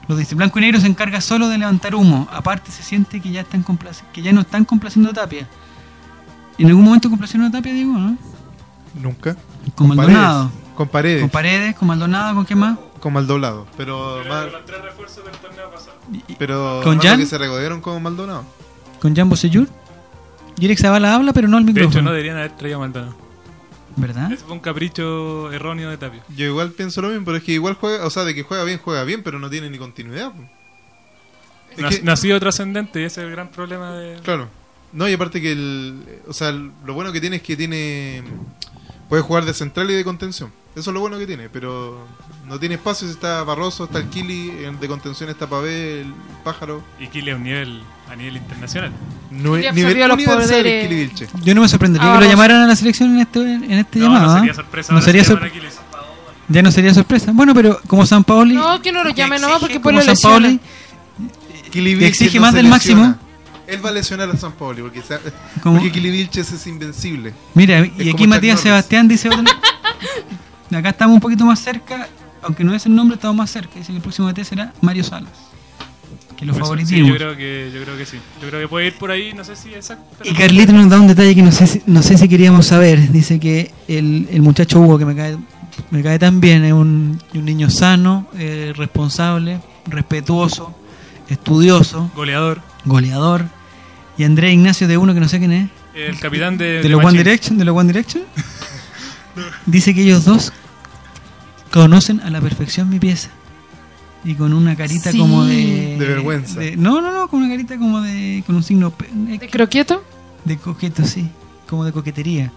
lo dice. Blanco y Negro se encarga solo de levantar humo. Aparte se siente que ya están que ya no están complaciendo a Tapia. ¿En algún momento complacieron a Tapia, Diego, no? Nunca. Con Maldonado. Paredes. Con Paredes. Con Paredes, con Maldonado, ¿con qué más? Con Maldonado. Pero más, tres refuerzos del torneo pasado. pero ¿Con Jan? que se regodearon con Maldonado. Con Jan Bosellur. Jirek Zavala habla, pero no al De micrófono. hecho, no deberían haber traído a Maldonado. ¿Verdad? Ese fue un capricho erróneo de Tapio. Yo igual pienso lo mismo, pero es que igual juega, o sea, de que juega bien, juega bien, pero no tiene ni continuidad. No, que- sido trascendente y ese es el gran problema de. Claro. No, y aparte que el, o sea, el- lo bueno que tiene es que tiene puede jugar de central y de contención. Eso es lo bueno que tiene, pero no tiene espacios, está Barroso, está el Kili, en- de contención está Pavé, el Pájaro. Y Kili a un nivel, a nivel internacional. No, nivel universal. Kili Vilche. Yo no me sorprendería Ah, que lo llamaran a la selección en este, en este No, llamado. no ¿ah? sería sorpresa. No sería sor- ya no sería sorpresa. Bueno, pero como San Paoli. No, que no lo llame nomás porque lo San Paoli exige no más del máximo. Él va a lesionar a San Pauli porque, porque Kili Vilches es invencible. Mira, Es y aquí Matías Norris. Sebastián dice otro- Acá estamos un poquito más cerca, aunque no es el nombre, estamos más cerca. Dice que el próximo DT será Mario Salas. Que lo Eso, sí, favoritismo. yo creo que yo creo que sí. Yo creo que puede ir por ahí, no sé si exacto. pero- Y Carlito nos da un detalle que no sé si, no sé si queríamos saber. Dice que el, el muchacho Hugo, que me cae, me cae tan bien, es un, un niño sano, eh, responsable, respetuoso, estudioso, Goleador. goleador. Y Andrés Ignacio de uno que no sé quién es, El capitán de. de los One. Direction, de los One Direction, dice que ellos dos conocen a la perfección mi pieza. Y con una carita Sí. como de... De vergüenza. de- no, no, no, con una carita como de... con un signo... pe- ¿De croquieto? de coqueto, sí, como de coquetería.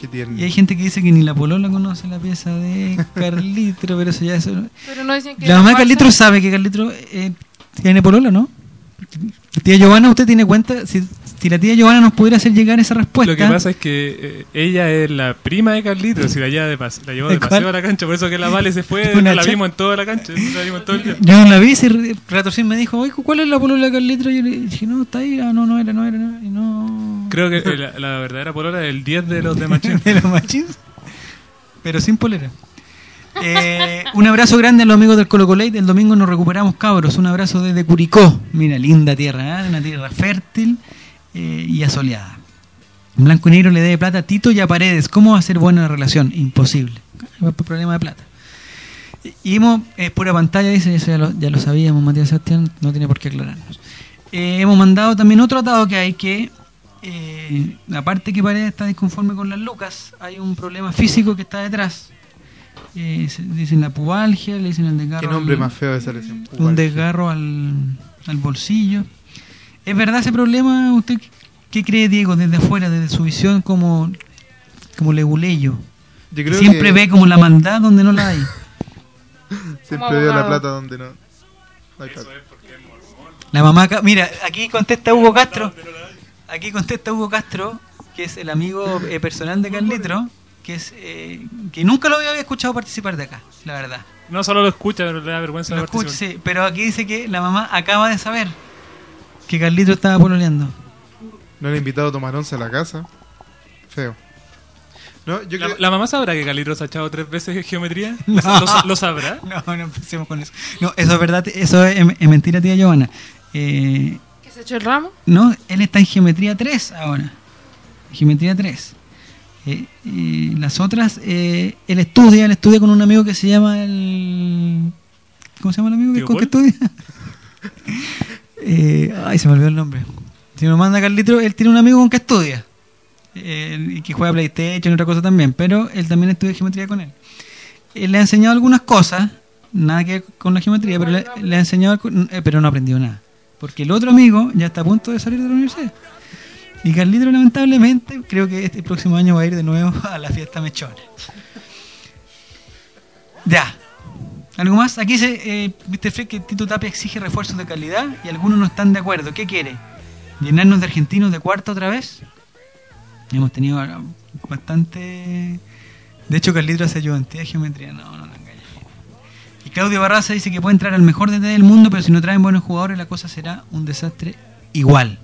Qué tierno. Y hay gente que dice que ni la polola conoce la pieza de Carlitro, pero eso ya es... Pero no dicen que La mamá de. Carlitro sabe que Carlitro eh, tiene polola, ¿no? Tía Giovanna, ¿usted tiene cuenta? Si, si la tía Giovanna nos pudiera hacer llegar esa respuesta... Lo que pasa es que eh, ella es la prima de Carlitos y la, lleva de la llevó de paseo a la cancha. Por eso que la Vale se fue, no la vimos en toda la cancha. no La vimos todo el día. Yo no la vi, si Re- Retorcín me dijo, oye, ¿cuál es la polola de Carlitro? Y yo le dije, no, está ahí, ah, no, no era, no era, no, y no... Creo que eh, la, la verdadera polola es el 10 de los de Machín. de los machins, pero sin polera. Eh, un abrazo grande a los amigos del Colo Colate. El domingo nos recuperamos, cabros. Un abrazo desde Curicó. Mira, linda tierra, ¿eh? una tierra fértil eh, y asoleada. Blanco y Negro le debe plata a Tito y a Paredes. ¿Cómo va a ser buena la relación? Imposible. Problema de plata. Y hemos, eh, pura pantalla, dice, eso ya lo, ya lo sabíamos, Matías Sebastián, no tiene por qué aclararnos. Eh, hemos mandado también otro atado que hay que, eh, aparte que Paredes está disconforme con las lucas, hay un problema físico que está detrás. Eh, se- dicen la pubalgia, le dicen el desgarro. Qué nombre al- más feo de esa lesión. Un desgarro al, al bolsillo. ¿Es verdad ese problema? ¿Usted qué cree, Diego, desde afuera, desde su visión como, como leguleyo? Yo creo Siempre que ve como la maldad donde no la hay. siempre veo la plata donde no. no hay plata. La mamá, acá- mira, aquí contesta Hugo Castro. Aquí contesta Hugo Castro, que es el amigo eh, personal de Carlitro, que es eh, que nunca lo había escuchado participar de acá, la verdad. No solo lo escucha, pero le da vergüenza Lo de escucho, participar. sí, pero aquí dice que la mamá acaba de saber que Carlitro estaba pololeando. No le he invitado a tomar once a la casa. Feo. No, yo ¿La, creo. la mamá sabrá que Carlitos ha echado tres veces geometría? No. ¿Lo, sa- lo sabrá? No, no empecemos con eso. No, eso es verdad, eso es, es mentira, tía Giovanna. Eh, ¿Que se echó el ramo? no, él está en geometría 3 ahora. Geometría 3. Eh, y las otras, eh, él estudia, él estudia con un amigo que se llama el... ¿Cómo se llama el amigo que, ¿Tío con que estudia? Eh, ay, se me olvidó el nombre. Si nos manda Carlitro, él tiene un amigo con que estudia. eh, que juega PlayStation y otra cosa también, pero él también estudia geometría con él. Él le ha enseñado algunas cosas, nada que ver con la geometría, pero le, ha enseñado, eh, pero no aprendió nada. Porque el otro amigo ya está a punto de salir de la universidad. Y Carlito, lamentablemente, creo que este próximo año va a ir de nuevo a la fiesta mechona. Ya. ¿Algo más? Aquí se, eh, Mr. Fred, que Tito Tapia exige refuerzos de calidad y algunos no están de acuerdo. ¿Qué quiere? ¿Llenarnos de argentinos de cuarto otra vez? Hemos tenido ah, bastante... De hecho, Carlito hace ayudantía de geometría. No, no, no. Y Claudio Barraza dice que puede entrar al mejor DT del mundo, pero si no traen buenos jugadores, la cosa será un desastre igual.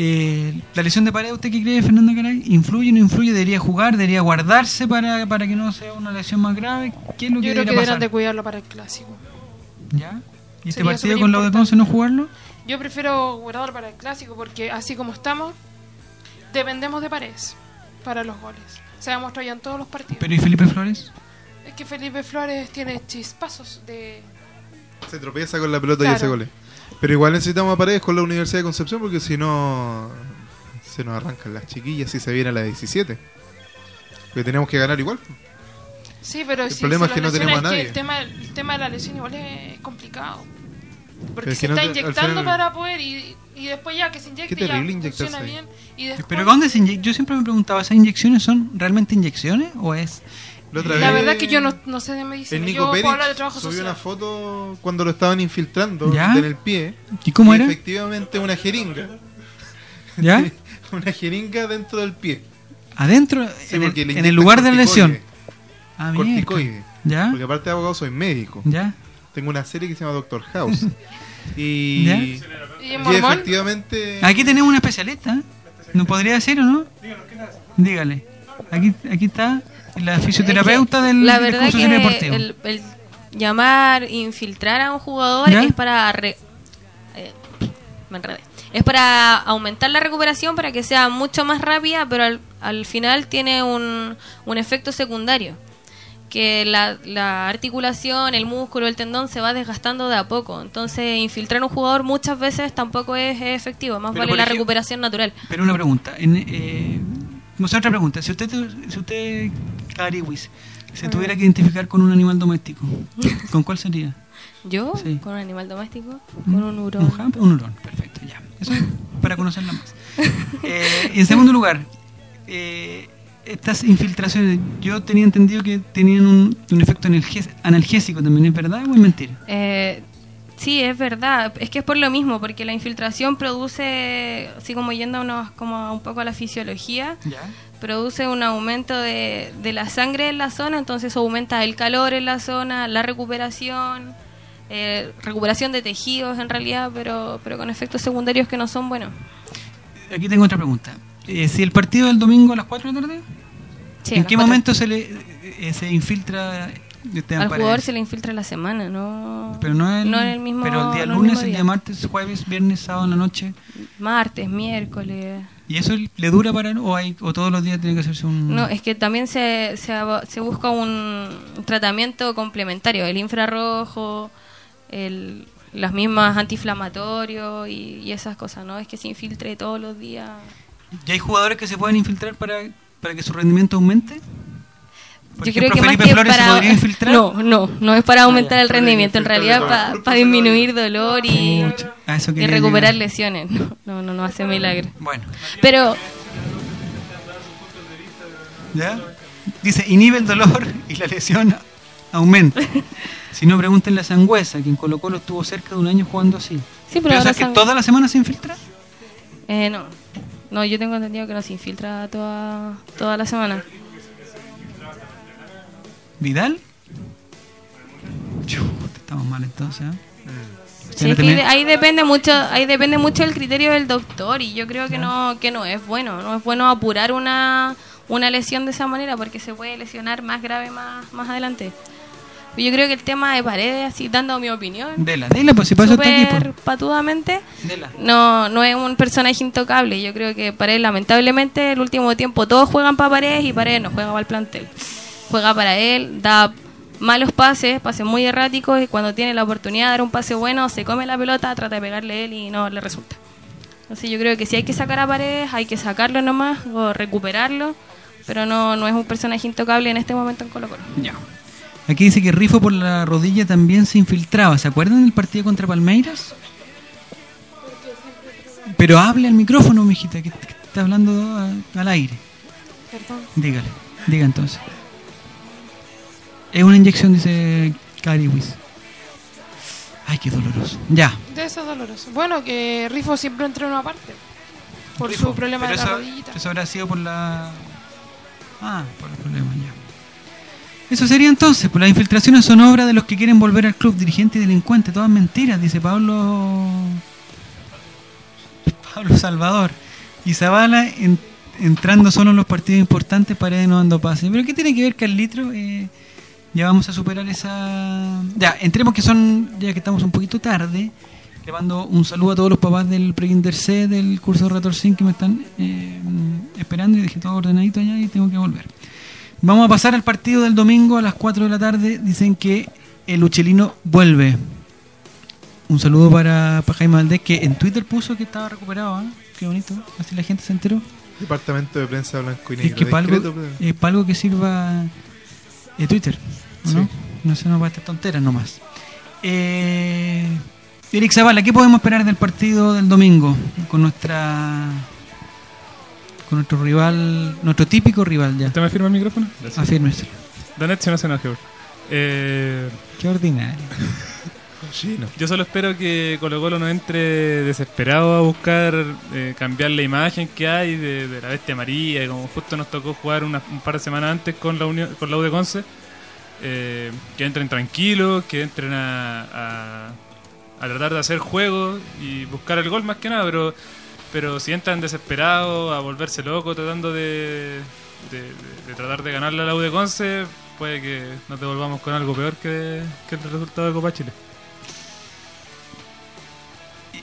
Eh, la lesión de pared, ¿usted qué cree, Fernando Caray? ¿Influye o no influye? ¿Debería jugar? ¿Debería guardarse para, para que no sea una lesión más grave? ¿Qué es lo que Yo creo que debería deberán pasar? de cuidarlo para el clásico. ¿Ya? ¿Y este partido con la de Conce no jugarlo? Yo prefiero guardarlo para el clásico porque así como estamos, dependemos de Paredes para los goles. Se ha demostrado ya en todos los partidos. ¿Pero y Felipe Flores? Es que Felipe Flores tiene chispazos de... Se tropieza con la pelota y hace goles. Pero igual necesitamos a Paredes con la Universidad de Concepción porque si no se nos arrancan las chiquillas y se viene a la 17. Porque tenemos que ganar igual. Sí, pero El si problema es que no tenemos a nadie. el tema, el tema de la lesión igual es complicado. Porque se no está te- inyectando final- para poder y, y después ya que se inyecte Qué terrible ya inyectarse funciona bien. Y después, ¿Pero dónde se inyecta? Yo siempre me preguntaba, ¿esas inyecciones son realmente inyecciones o es...? La otra la vez- verdad es que yo no, no sé de medicina. El yo Nico puedo Pérez hablar de trabajo subió social. una foto cuando lo estaban infiltrando ¿Ya? en el pie. ¿Y cómo era? Efectivamente una jeringa. ¿Ya? una jeringa dentro del pie. ¿Adentro? Sí, en, porque el, le en el lugar de la lesión. corticoide. Ah, Corticoide. ¿Ya? Porque aparte de abogado soy médico. ¿Ya? Tengo una serie que se llama Doctor House. y, ¿Ya? ¿Y efectivamente... Aquí tenemos una especialista. ¿eh? ¿No podría decir o no? Dígale. Aquí, aquí está la fisioterapeuta del, la del verdad que deportivo. el, el llamar infiltrar a un jugador ¿Ya? es para re- eh, me enredé. es para aumentar la recuperación para que sea mucho más rápida pero al, al final tiene un, un efecto secundario que la, la articulación, el músculo, el tendón se va desgastando de a poco. Entonces, infiltrar a un jugador muchas veces tampoco es efectivo. Más Pero, vale la ejemplo- recuperación natural. Pero una pregunta. En, eh, sé, otra pregunta. Si usted, si usted Cariwis, se tuviera que identificar con un animal doméstico, ¿con cuál sería? Yo, Sí. con un animal doméstico, con un hurón. Un jam- un hurón, perfecto, ya. Eso es para conocerla más. Eh, y en segundo lugar, eh, estas infiltraciones, yo tenía entendido que tenían un, un efecto analgésico también, ¿es verdad o es mentira? Eh, sí, es verdad. Es que es por lo mismo, porque la infiltración produce, así como yendo unos, como un poco a la fisiología, Ya. produce un aumento de, de la sangre en la zona, entonces aumenta el calor en la zona, la recuperación, eh, recuperación de tejidos en realidad, pero, pero con efectos secundarios que no son buenos. Aquí tengo otra pregunta. Eh, si el partido del domingo a las 4 de la tarde, Sí, ¿en qué momento se le eh, se infiltra Esteban Al Paredes? jugador se le infiltra la semana, no, Pero no el, en el mismo pero el día no lunes, el día martes, jueves, viernes, sábado en la noche. Martes, miércoles. ¿Y eso le dura para o, hay, o todos los días tiene que hacerse un...? No, es que también se, se busca un tratamiento complementario, el infrarrojo, el, las mismas antiinflamatorios y, y esas cosas, ¿no? Es que se infiltre todos los días. ¿Y hay jugadores que se pueden infiltrar para, para que su rendimiento aumente? Por Yo ejemplo, creo que Felipe más que Flores se para... podría infiltrar. No, no, no es para aumentar ya. el rendimiento, en realidad para, para disminuir dolor y, recuperar llegar. lesiones. No, no, no, no hace milagro. Bueno. Pero ¿Ya? Dice, inhibe el dolor y la lesión aumenta. si no, pregúntenle a Sangüesa, quien Colo Colo estuvo cerca de un año jugando así. Sí, pero o sea, que Sang- toda la semana se infiltra. eh, no, no, yo tengo entendido que no se infiltra toda, toda la semana. ¿Vidal? Chuta, estamos mal entonces. ¿eh? Sí, Ya es que no ahí, tenés- de- ahí depende mucho, ahí depende mucho del criterio del doctor y yo creo que no, que no es bueno, no es bueno apurar una, una lesión de esa manera porque se puede lesionar más grave más, más adelante. Yo creo que el tema de paredes, así dando mi opinión, Dela, dela, pues si pasa este súper equipo. patudamente, Dela. no, no es un personaje intocable. Yo creo que Paredes, lamentablemente, el último tiempo todos juegan para Paredes y Paredes no juega para el plantel. Juega para él, da malos pases, pases muy erráticos y cuando tiene la oportunidad de dar un pase bueno, se come la pelota, trata de pegarle él y no le resulta. Así yo creo que si hay que sacar a Paredes, hay que sacarlo nomás o recuperarlo, pero no, no es un personaje intocable en este momento en Colo Colo. Ya. Aquí dice que Rifo por la rodilla también se infiltraba. ¿Se acuerdan del partido contra Palmeiras? Pero hable al micrófono, mijita, que, está hablando al aire. Perdón. Dígale, diga entonces. Es una inyección, dice Cariwis. Ay, qué doloroso. Ya. De eso es doloroso. Bueno, que Rifo siempre entrenó aparte. Por Rifo, su problema de la eso- rodillita. Eso habrá sido por la. Ah, por el problema, ya. Eso sería entonces, pues las infiltraciones son obra de los que quieren volver al club, dirigente y delincuente, todas mentiras, dice Pablo. Pablo Salvador. Y Zavala en- entrando solo en los partidos importantes, Paredes no dando pases. ¿Pero qué tiene que ver Carlitro? Eh, ya vamos a superar esa. Ya, entremos que son, ya que estamos un poquito tarde. Le mando un saludo a todos los papás del Prekinder C del curso de Rator 5 que me están eh, esperando y dejé todo ordenadito allá y tengo que volver. Vamos a pasar al partido del domingo a las 4 de la tarde. Dicen que el Uchelino vuelve. Un saludo para, para Jaime Valdés que en Twitter puso que estaba recuperado. ¿ah? Qué bonito. Así la gente se enteró. Departamento de prensa blanco y Es negro. que para algo, eh, algo que sirva eh, Twitter, ¿o ¿no? Sí. No se nos va a estar tonteras nomás. Eh, Eric Zavala, ¿qué podemos esperar del partido del domingo con nuestra con nuestro rival, nuestro típico rival ya? ¿Usted me firma el micrófono? Afírmese. Danet, si no se enoje. Eh, Qué ordinario. Yo solo espero que Colo Colo no entre desesperado a buscar eh, cambiar la imagen que hay de, de la bestia María, y como justo nos tocó jugar una- un par de semanas antes con la Unión, con la U de Conce, eh, que entren tranquilos, que entren a, a, a tratar de hacer juego y buscar el gol más que nada, pero pero si entran desesperados a volverse locos tratando de, de, de- de tratar de ganarle a la U de Conce, puede que nos devolvamos con algo peor que, que el resultado de Copa Chile.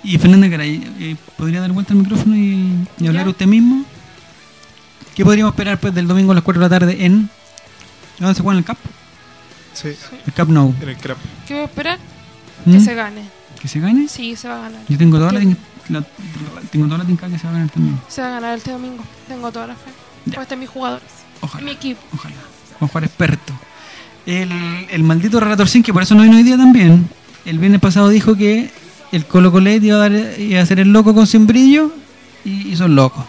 Y Fernanda Caray, eh, ¿podría dar vuelta al micrófono y, y hablar Ya. usted mismo? ¿Qué podríamos esperar pues del domingo a las 4 de la tarde en... ¿Dónde se juega en el CAP? Sí. El CAP No. En el crap. ¿Qué voy a esperar? ¿Mm? Que se gane. ¿Que se gane? Sí, se va a ganar. Yo tengo toda la, la- tengo toda la tinca que se va a ganar también. Se va a ganar este domingo. Tengo toda la fe. Pues están mis jugadores. Ojalá. Mi equipo. Ojalá. Vamos a jugar experto. El, el maldito Relator Sin, que por eso no vino hoy día también, el viernes pasado dijo que el Colo Colet iba a, dar, iba a hacer el loco con sin brillo y hizo el loco.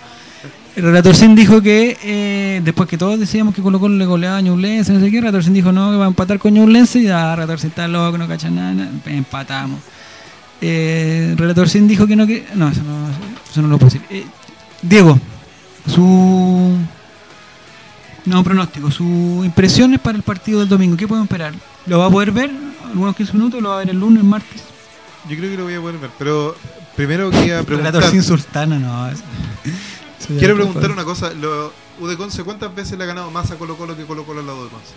El Relator Sin dijo que eh, después que todos decíamos que Colo Colo le goleaba a Ñublense, no sé qué, Relator Sin dijo no, que va a empatar con Ñublense y ah, Relator Sin está loco, no cacha nada, empatamos. Eh, Relator Sin dijo que no, que no, eso no, eso no lo puedo decir. Eh, Diego, su no, pronóstico. Sus impresiones para el partido del domingo. ¿Qué podemos esperar? ¿Lo va a poder ver? ¿Algunos 15 minutos? ¿Lo va a ver el lunes, el martes? Yo creo que lo voy a poder ver, pero primero quería preguntar. Relator sin sultana, no. Quiero preguntar una cosa. Lo, U de Conce, ¿cuántas veces le ha ganado más a Colo Colo que Colo Colo al lado de Conce?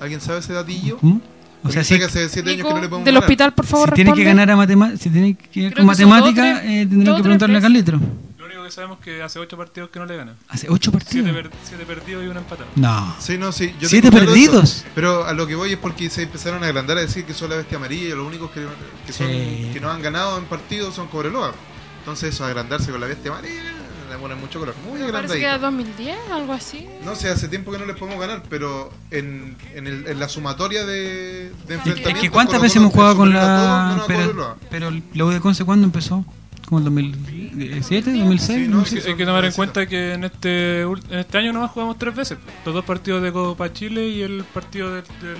¿Alguien sabe ese datillo? ¿Cómo? O sea, sé si, que hace 7 años que no le podemos del ganar. hospital, por favor, si tiene que ganar a matemática, si tiene que ver Creo con que matemática, dos, eh, tendrán que preguntarle a. Carlitro. Lo único que sabemos es que hace 8 partidos que no le ganan. Hace 8 partidos. 7 perdidos y una empatada. No. Sí, no, sí. yo ¿Siete perdidos? eso, pero a lo que voy es porque se empezaron a agrandar a decir que son la bestia amarilla y los únicos que, que, son, Sí. que no han ganado en partidos son Cobreloa. Entonces eso, agrandarse con la bestia amarilla, le ponen mucho color. Muy Me parece que era agrandadito. 2010, algo así. No sé, hace tiempo que no les podemos ganar, pero en, en, el- en la sumatoria de, de Es enfrentamientos... que cuántas Colo-Colo veces hemos jugado es con todos, la... Pero, pero la U de Conce, ¿cuándo empezó? ¿Como el 2007, 2006? no, no sí. Hay que tomar en cuenta que en este en este año nomás jugamos tres veces. Los dos partidos de Copa Chile y el partido del, del,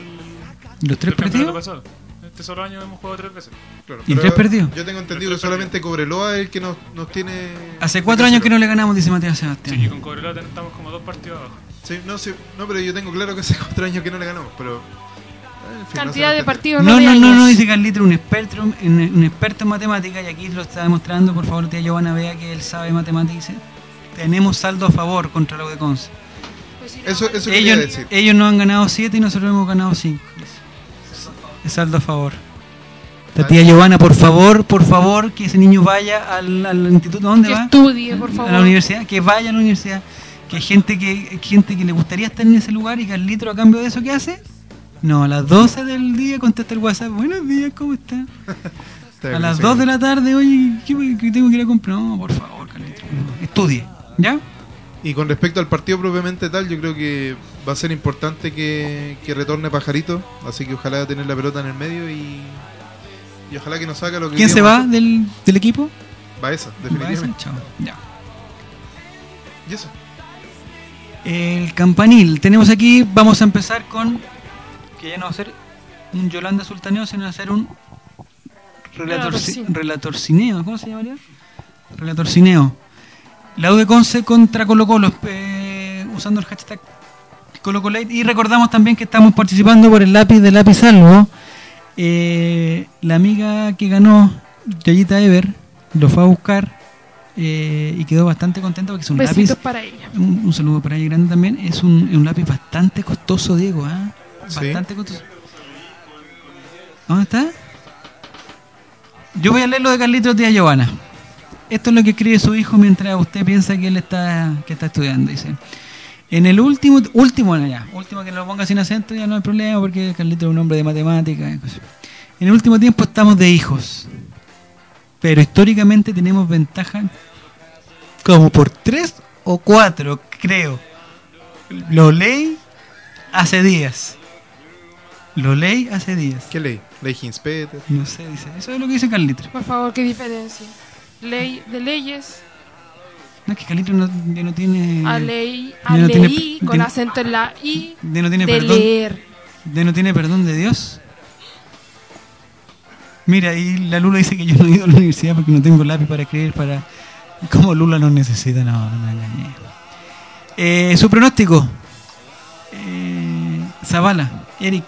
¿Los tres del campeonato partidos? pasado. Este solo año hemos jugado tres veces. Claro, ¿Y tres perdidos? Yo tengo entendido que solamente Cobreloa es el que nos, nos tiene... Hace cuatro años que no le ganamos, dice Matías Sebastián. Sí, y con Cobreloa estamos como dos partidos abajo. Sí, no, sí, no, pero yo tengo claro que hace cuatro años que no le ganamos, pero... eh, en fin, no Cantidad de partidos, No, no, no, no, dice Carlitro, un experto, un, un experto en matemática, y aquí lo está demostrando, por favor, tía Giovanna vea que él sabe matemática y dice, tenemos saldo a favor contra U de Conce. Eso, eso quería Ellos, decir. ellos no han ganado 7 y nosotros hemos ganado 5. Es saldo a favor. La tía Giovanna, por favor, por favor, que ese niño vaya al, al instituto. ¿Dónde Que va? estudie, por A favor. la universidad, que vaya a la universidad. Que hay gente que, gente que le gustaría estar en ese lugar y Carlitro a cambio de eso, ¿qué hace? No, a las 12 del día contesta el WhatsApp. Buenos días, ¿cómo está? A las 2 de la tarde, oye, ¿qué, qué tengo que ir a comprar? No, por favor, Carlitos. Estudie, ¿ya? Y con respecto al partido propiamente tal, yo creo que va a ser importante que, que retorne Pajarito. Así que ojalá tener la pelota en el medio y, y ojalá que nos saque lo que ¿Quién se va del, del equipo? Baeza, Baeza, definitivamente. chao. Ya. Y eso. El campanil. Tenemos aquí, vamos a empezar con. Que ya no va a ser un Yolanda Sultaneo, sino va a ser un. Relator, Relatorcine. relatorcineo. ¿Cómo se llamaría? Relatorcineo. La U de Conce contra Colo Colo, eh, usando el hashtag Colo Colate. Y recordamos también que estamos participando por el lápiz de lápiz algo. Eh, la amiga que ganó, Yayita Ever, lo fue a buscar eh, y quedó bastante contenta porque es un Besitos lápiz. para ella. Un, un saludo para ella grande también. Es un, un lápiz bastante costoso, Diego. ¿ah? Sí. Bastante costoso. ¿Dónde está? Yo voy a leer lo de Carlitos Díaz Giovanna. Esto es lo que escribe su hijo mientras usted piensa que él está, que está estudiando. Dice: En el último, último, no, ya, último que lo ponga sin acento, ya no hay problema porque Carlitos es un hombre de matemáticas. y cosas. En el último tiempo estamos de hijos, pero históricamente tenemos ventaja como por tres o cuatro, creo. Lo leí hace días. Lo leí hace días. ¿Qué ley? Ley Hinspeter. No sé, dice. Eso es lo que dice Carlitos. Por favor, qué diferencia. Ley de leyes No es que Carlitos no, tiene. a no tiene- con no- acento en la I ya no tiene de perdón. leer. Ya no tiene perdón de Dios. Mira, y la Lula dice que yo no he ido a la universidad porque no tengo lápiz para escribir para... ¿Cómo Lula no necesita? No, no me engañé. Eh, Su pronóstico. Eh, Zavala, Eric.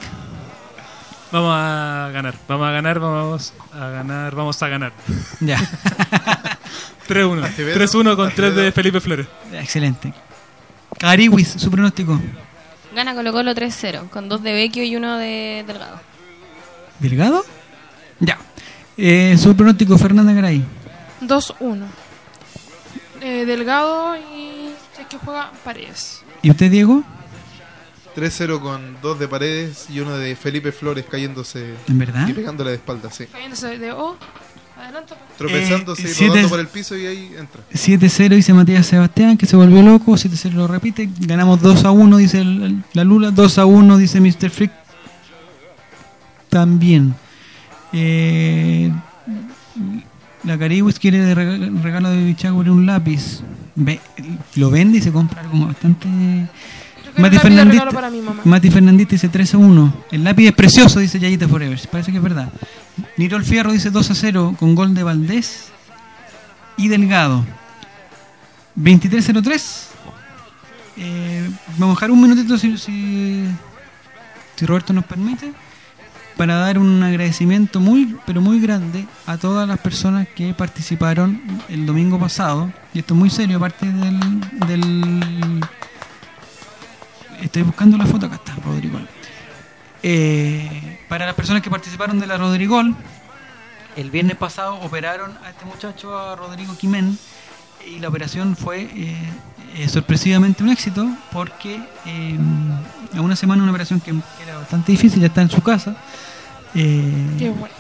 Vamos a ganar, vamos a ganar, vamos a ganar, vamos a ganar. Ya. 3-1. Acevedo. 3-1 con 3 de. Felipe Flores. Excelente. Cariwis, su pronóstico. Gana Colo Colo 3-0, con dos de Vecchio y uno de Delgado. ¿Delgado? Ya. Eh, su pronóstico, Fernanda Garay. 2-1. Eh, Delgado y el que juega Paredes. ¿Y usted, Diego? 3-0 con dos de paredes y uno de Felipe Flores cayéndose ¿En verdad? y pegándole de espalda, sí. Cayéndose de O. Adelante. pues. Tropezándose Eh, y siete- rodando por el piso y ahí entra. 7-0 dice Matías Sebastián, que se volvió loco. 7-0 lo repite. Ganamos 2-1, dice el- la Lula. 2-1, dice Mr. Freak. También. Eh, la Cariwis quiere regalo de Bichagüe un lápiz. Ve- lo vende y se compra algo bastante. Mati Fernandita, regalo para mi mamá. Mati Fernandita dice 3 a 1. El lápiz es precioso, dice Yayita Forever. Parece que es verdad. Nirol Fierro dice 2 a 0 con gol de Valdés y Delgado. 23-03. Eh, vamos a dejar un minutito si, si, si Roberto nos permite para dar un agradecimiento muy pero muy grande a todas las personas que participaron el domingo pasado y esto es muy serio aparte del, del estoy buscando la foto acá está Rodrigol Eh, para las personas que participaron de la Rodrigol el viernes pasado operaron a este muchacho a Rodrigo Quimén y la operación fue eh, eh, sorpresivamente un éxito porque a una semana una operación que, era bastante difícil ya está en su casa Qué bueno.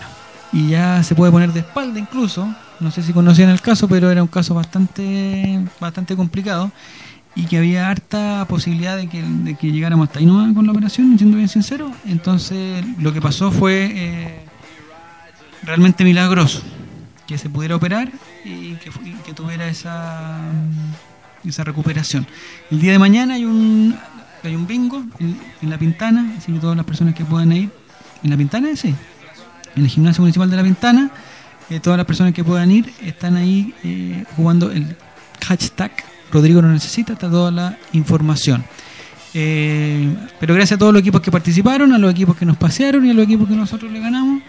y ya se puede poner de espalda incluso. No sé si conocían el caso pero era un caso bastante bastante complicado y que había harta posibilidad de que, de que llegáramos hasta ahí nomás con la operación siendo bien sincero. Entonces lo que pasó fue eh, realmente milagroso que se pudiera operar y que, tuviera esa esa recuperación. El día de mañana hay un hay un bingo en, en la Pintana así que todas las personas que puedan ir en la Pintana sí en el gimnasio municipal de la Pintana eh, todas las personas que puedan ir están ahí eh, jugando el hashtag Rodrigo no necesita toda la información Eh, pero gracias a todos los equipos que participaron a los equipos que nos pasearon y a los equipos que nosotros le ganamos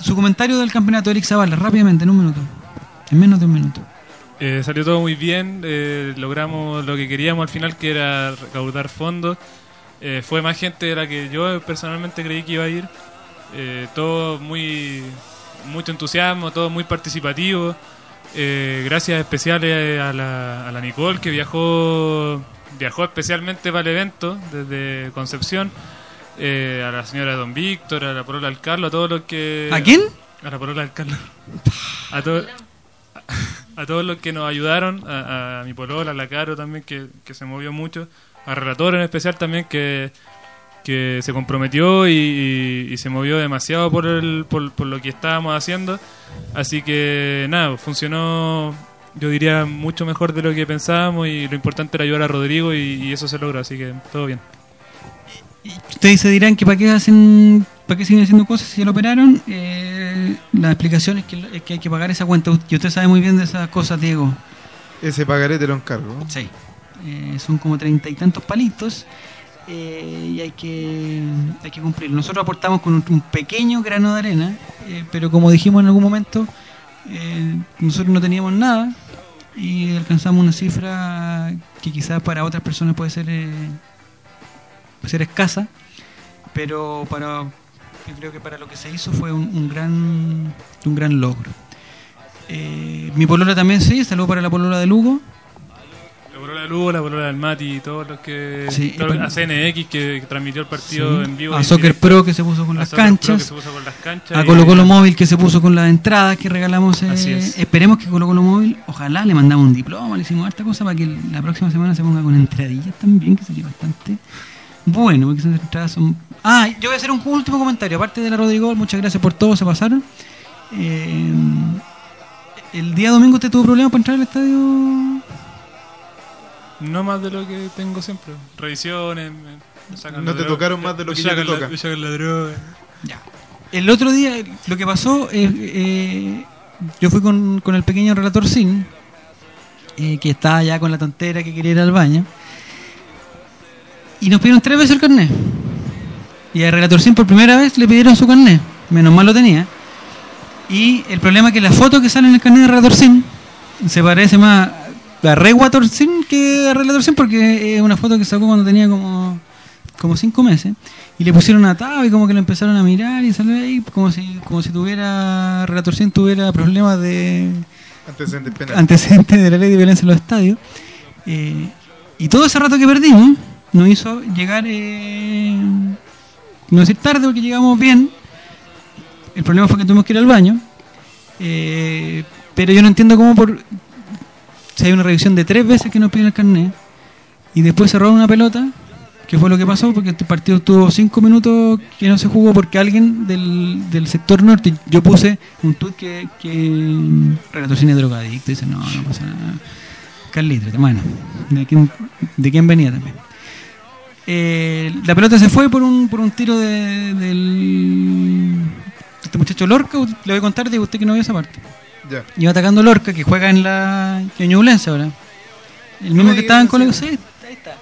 su comentario del campeonato Eric Zavala rápidamente en un minuto en menos de un minuto Eh, salió todo muy bien, eh, logramos lo que queríamos al final, que era recaudar fondos. Eh, fue más gente de la que yo personalmente creí que iba a ir. Todo muy mucho entusiasmo, todo muy participativo. Eh, gracias especiales a la, a la Nicole que viajó viajó especialmente para el evento desde Concepción. Eh, a la señora Don Víctor, a la Porola al Carlos, a todos los que... ¿A quién? A la polola del Carlos. A, to- a todos los que nos ayudaron, a, a mi polola, a la Caro también, que, que se movió mucho, a Relator en especial también, que, que se comprometió y, y- y se movió demasiado por, el, por, por lo que estábamos haciendo. Así que nada, funcionó, yo diría, mucho mejor de lo que pensábamos y lo importante era ayudar a Rodrigo y, y eso se logró, así que todo bien. Ustedes se dirán que para qué hacen, para qué siguen haciendo cosas si ya lo operaron. Eh, la explicación es que, es que hay que pagar esa cuenta. Y usted sabe muy bien de esas cosas, Diego. Ese pagaré te lo encargo. Sí. Eh, son como treinta y tantos palitos eh, y hay que, hay que cumplir. Nosotros aportamos con un, pequeño grano de arena, eh, pero como dijimos en algún momento, eh, nosotros no teníamos nada y alcanzamos una cifra que quizás para otras personas puede ser, puede ser escasa, pero para yo creo que para lo que se hizo fue un, gran un gran logro. Mi polola también sí, saludo para la polola de Lugo. La polola de Lugo, la polola del Mati y todos los que. Sí, todos- a CNX que, que transmitió el partido Sí. en vivo. A Soccer directo. Pro que se puso con las canchas. con las. A Colo Colo Móvil que se puso con las entradas que regalamos. eh, Así es. Esperemos que Colo Colo Móvil, ojalá le mandamos un diploma, le hicimos harta cosa para que la próxima semana se ponga con entradillas también, que sería bastante bueno, porque esas entradas son... Ah, yo voy a hacer un último comentario, aparte de la Rodrigo, muchas gracias por todo, se pasaron. Eh, el día domingo usted tuvo problemas para entrar al estadio. No más de lo que tengo siempre. Revisiones. me- sacan No la te droga, tocaron más de lo me que ya te sacan la- toca. Me sacan la droga. El otro día, lo que pasó, es, eh, yo fui con, con el pequeño relator Sin, eh, que estaba ya con la tontera que quería ir al baño, y nos pidieron tres veces el carnet. Y al relator Sin por primera vez le pidieron su carnet, menos mal lo tenía. Y el problema es que la foto que sale en el carnet de relator Sin se parece más a Rewator Sin que a relator Sin porque es una foto que sacó cuando tenía como como cinco meses y le pusieron atado y como que lo empezaron a mirar y salió ahí como si como si tuviera Relator 100 tuviera problemas de Antecedentes penales. antecedentes de la ley de violencia en los estadios. Eh, y todo ese rato que perdimos nos hizo llegar eh, no decir tarde porque llegamos bien. El problema fue que tuvimos que ir al baño. Eh, pero yo no entiendo cómo por si hay una revisión de tres veces que nos piden el carnet y después se roba una pelota que fue lo que pasó porque este partido tuvo cinco minutos que no se jugó porque alguien del, del sector norte yo puse un tuit que, que relator drogadicto dice no no pasa nada Carlitos hermano de quién, de quién venía también Eh, la pelota se fue por un, por un tiro de, del este muchacho Lorca le voy a contar de usted que no vio esa parte Ya. iba atacando Lorca que juega en la en Ñublense ahora el mismo que estaba en Colo sí, ahí está.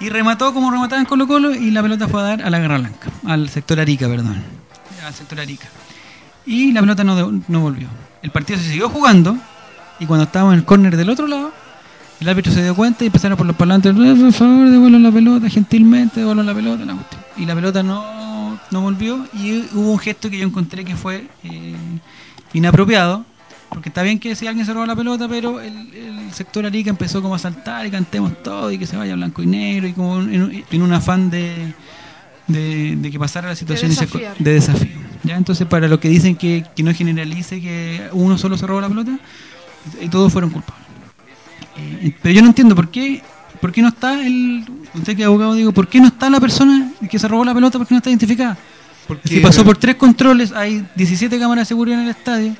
y remató como remataba en Colo Colo y la pelota fue a dar a la Guerra Blanca al sector Arica perdón al sector Arica y la pelota no, no volvió el partido se siguió jugando y cuando estábamos en el córner del otro lado el árbitro se dio cuenta y empezaron por los parlantes "Eh, por favor devuelvan la pelota gentilmente devuelvan la pelota la cuestión". y la pelota no, no volvió y hubo un gesto que yo encontré que fue eh, inapropiado porque está bien que si alguien se roba la pelota, pero el, el sector Arica empezó como a saltar y cantemos todo y que se vaya blanco y negro y como en, en un afán de, de, de que pasara la situación y se- desafiar. de desafío. ¿ya? Entonces, para los que dicen que, que no generalice que uno solo se roba la pelota, y todos fueron culpables. Eh, pero yo no entiendo por qué, por qué no está el. Usted que es abogado, digo, ¿por qué no está la persona que se robó la pelota? ¿Por qué no está identificada? Porque- Si pasó por tres controles, hay 17 cámaras de seguridad en el estadio,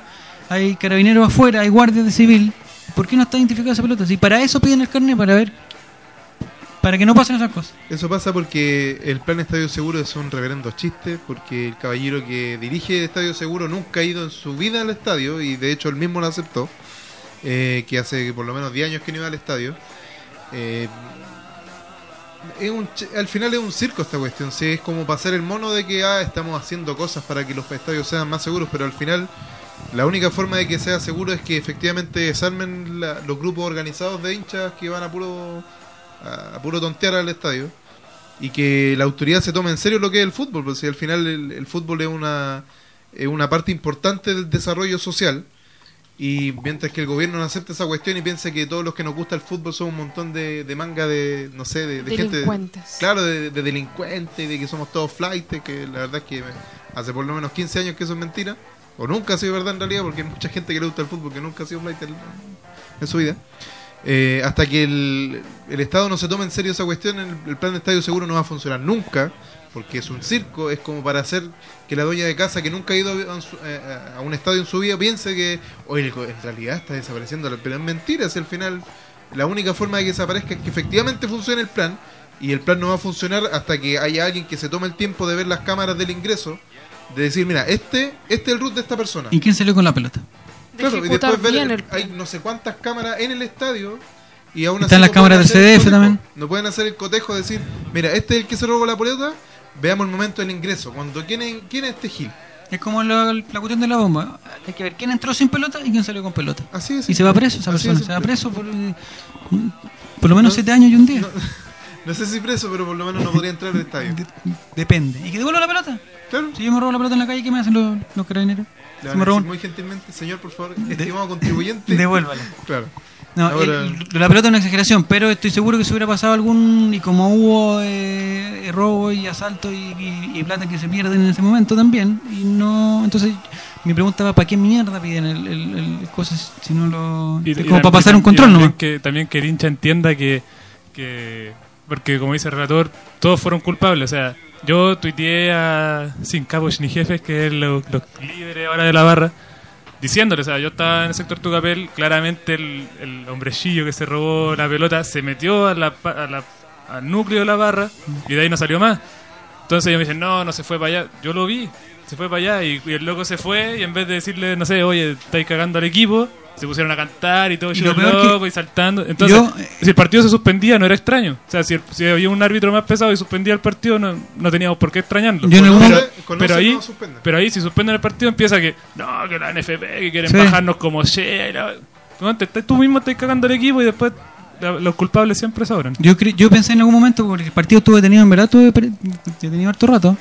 hay carabineros afuera, hay guardias de civil. ¿Por qué no está identificada esa pelota? Si para eso piden el carnet, para ver, para que no pasen esas cosas. Eso pasa porque el plan Estadio Seguro es un reverendo chiste, porque el caballero que dirige Estadio Seguro nunca ha ido en su vida al estadio y de hecho él mismo lo aceptó, eh, que hace por lo menos 10 años que no iba al estadio. Eh, es un al final es un circo esta cuestión, sí, es como pasar el mono de que ah, estamos haciendo cosas para que los estadios sean más seguros, pero al final la única forma de que sea seguro es que efectivamente desarmen los grupos organizados de hinchas que van a puro a puro tontear al estadio y que la autoridad se tome en serio lo que es el fútbol, porque si al final el, el fútbol es una es una parte importante del desarrollo social y mientras que el gobierno no acepte esa cuestión y piense que todos los que nos gusta el fútbol son un montón de, de manga de, no sé, de, de gente... Delincuentes. Claro, de, de delincuentes, de que somos todos flight, que la verdad es que hace por lo menos 15 años que eso es mentira. o nunca ha sido verdad en realidad, porque hay mucha gente que le gusta el fútbol que nunca ha sido flight en, en su vida. Eh, hasta que el, el Estado no se tome en serio esa cuestión, el, el plan de estadio seguro no va a funcionar nunca, porque es un circo, es como para hacer que la dueña de casa que nunca ha ido a un, su- eh, a un estadio en su vida piense que, oye, en realidad está desapareciendo, pero es mentira, es al final la única forma de que desaparezca es que efectivamente funcione el plan, y el plan no va a funcionar hasta que haya alguien que se tome el tiempo de ver las cámaras del ingreso, de decir, mira, este, este es el root de esta persona. ¿Y quién salió con la pelota? Claro, y después ver, el hay no sé cuántas cámaras en el estadio y aún Están así las no cámaras pueden del hacer el CDF cotejo. también. No pueden hacer el cotejo de decir, mira, este es el que se robó la pelota, veamos el momento del ingreso. Cuando ¿quién es, quién es este Gil? Es como la, la cuestión de la bomba. Hay que ver quién entró sin pelota y quién salió con pelota. Así es. Y se va preso esa persona. es, Se va preso por, eh, por lo menos siete años y un día. No sé si preso, pero por lo menos no podría entrar al estadio. Depende. ¿Y que devuelva la pelota? Claro. Si yo me robo la pelota en la calle, ¿qué me hacen los, los carabineros? Si me decir muy gentilmente, señor, por favor, estimado contribuyente. Devuélvala. Claro. No, Ahora- el- la pelota es una exageración, pero estoy seguro que si hubiera pasado algún. Y como hubo eh, robo y asalto y, y- y plata que se pierden en ese momento también. Y no. Entonces, mi pregunta va: ¿para qué mierda piden el, el- el- cosas si no lo. Y- como para pasar un control también que, también que el hincha entienda que, que. Porque, como dice el relator, todos fueron culpables. O sea, yo tuiteé a Sin Cabos ni Jefes, que es los los líderes ahora de la barra, diciéndole, o sea, yo estaba en el sector Tucapel, claramente el, el hombrecillo que se robó la pelota se metió a la, a al núcleo de la barra y de ahí no salió más. Entonces ellos me dicen, no, no se fue para allá. Yo lo vi, se fue para allá y, y el loco se fue y en vez de decirle, no sé, oye, estáis cagando al equipo, se pusieron a cantar y todo, Y y lo peor que- loco y saltando. Entonces, Yo- si el partido se suspendía, no era extraño. O sea, si, el- si había un árbitro más pesado y suspendía el partido, no, no teníamos por qué extrañarlo. Yo pero, pero ahí, no pero ahí, si suspenden el partido, empieza que, no, que la NFP, que quieren Sí. bajarnos como sea. y la- No, te- te- tú mismo estás cagando al equipo y después los culpables siempre sobran. Yo, yo pensé en algún momento, porque el partido estuvo detenido, en verdad, estuve detenido harto rato.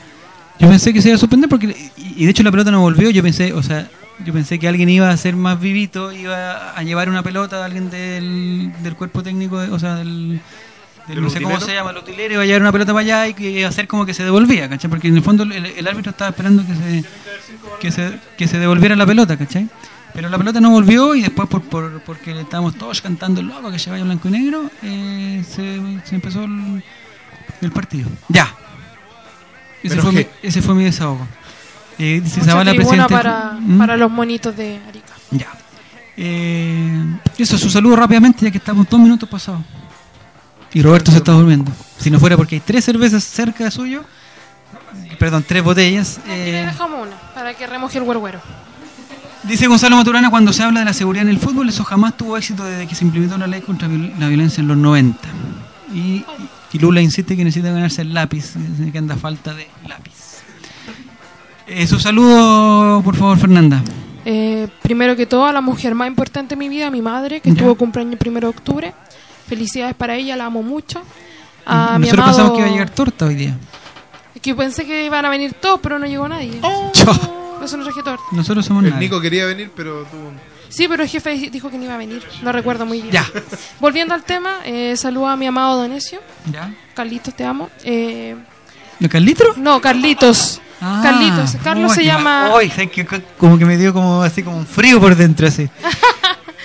Yo pensé que se iba a suspender porque, y y de hecho la pelota no volvió. Yo pensé, o sea, yo pensé que alguien iba a ser más vivito, iba a llevar una pelota, alguien del, del cuerpo técnico, de- o sea, del, del- ¿Del no sé cómo se llama, el utilero, iba a llevar una pelota para allá y que iba a hacer como que se devolvía, ¿cachai? Porque en el fondo el, el árbitro estaba esperando que se, que se, que se devolviera la pelota, ¿cachai? Pero la pelota no volvió y después por, por, porque estábamos todos cantando el loco que se vaya blanco y negro, eh, se, se empezó el, el partido. Ya. Ese Menos fue, mi, G. ese fue mi desahogo. Eh, dice Mucha Zavala, presidente. para, ¿Mm? para los monitos de Arica. Ya. Eh, eso, su saludo rápidamente, ya que estamos dos minutos pasados. Y Roberto se está durmiendo. Si no fuera porque hay tres cervezas cerca de suyo, perdón, tres botellas. Aquí le eh, dejamos una para que remoje el huerguero. Dice Gonzalo Maturana, cuando se habla de la seguridad en el fútbol, eso jamás tuvo éxito desde que se implementó la ley contra la violencia en los 90. Y, y Lula insiste que necesita ganarse el lápiz, que anda falta de lápiz. Eh, su saludo, por favor, Fernanda. Eh, primero que todo, a la mujer más importante de mi vida, mi madre, que Ya. tuvo cumpleaños el primero de octubre. Felicidades para ella, la amo mucho. A mi Nosotros amado... pensamos que iba a llegar torta hoy día. Es que pensé que iban a venir todos, pero no llegó nadie. Chao. Por Eso no traje torta. Nosotros somos El nadie. Nico quería venir, pero tuvo un... Sí, pero el jefe dijo que no iba a venir. No recuerdo muy bien. Ya. Volviendo al tema, eh, saludo a mi amado Donesio. ¿Ya? Carlitos, te amo. Eh, ¿De Carlitro? no, Carlitos. Ah, Carlitos. Carlos uy, se qué llama... ¿sabes qué? como que me dio como así como un frío por dentro así.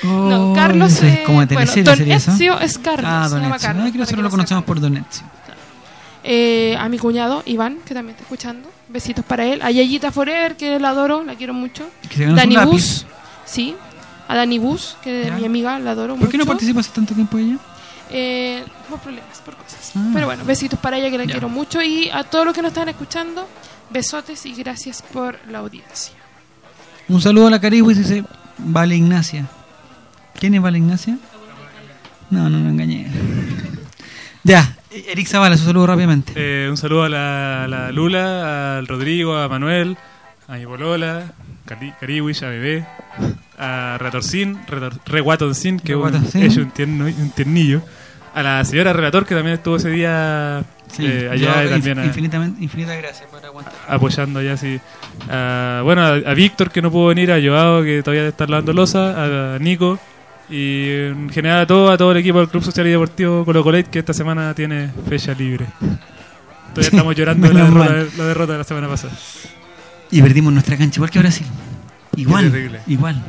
No, Oh, Carlos, eso es eh, como de bueno, Don sería eso. Ezio es Carlos, Ah, se Don llama Ezio. Carlos, No, que para nosotros que lo conocemos por Don Ezio. Eh, a mi cuñado, Iván, que también está escuchando. Besitos para él. A Yayita Forever, que la adoro, la quiero mucho. Que Dani. Bus, sí. A Dani Bus, que es mi amiga, la adoro ¿Por qué no mucho. participa hace tanto tiempo ella? Eh, por problemas, por cosas. Ah. Pero bueno, besitos para ella, que la Ya. quiero mucho. Y a todos los que nos están escuchando, besotes y gracias por la audiencia. Un saludo a la Caribus dice Vale Ignacia. ¿Quién es Vale Ignacia? No, no me engañé. ya, Eric Zavala, su saludo rápidamente. Eh, un saludo a la, a la Lula, al Rodrigo, a Manuel, a mi bolola, Cari- Cariwish, a Bebé, a Retorcín, Retor- Reguatoncín, que es un, Reguatoncín. es un, tierno- un tiernillo, a la señora Relator, que también estuvo ese día Sí, eh, allá yo, también infinitamente, infinitas gracias por aguantar. apoyando allá, sí. A- bueno, a, a Víctor, que no pudo venir, a Joao, que todavía está lavando losa, a, Nico, y en general a todo, a todo el equipo del Club Social y Deportivo Colo Colate, que esta semana tiene fecha libre. Todavía estamos llorando de la derrota, la derrota de la semana pasada. Y perdimos nuestra cancha, igual que Brasil. Igual, igual.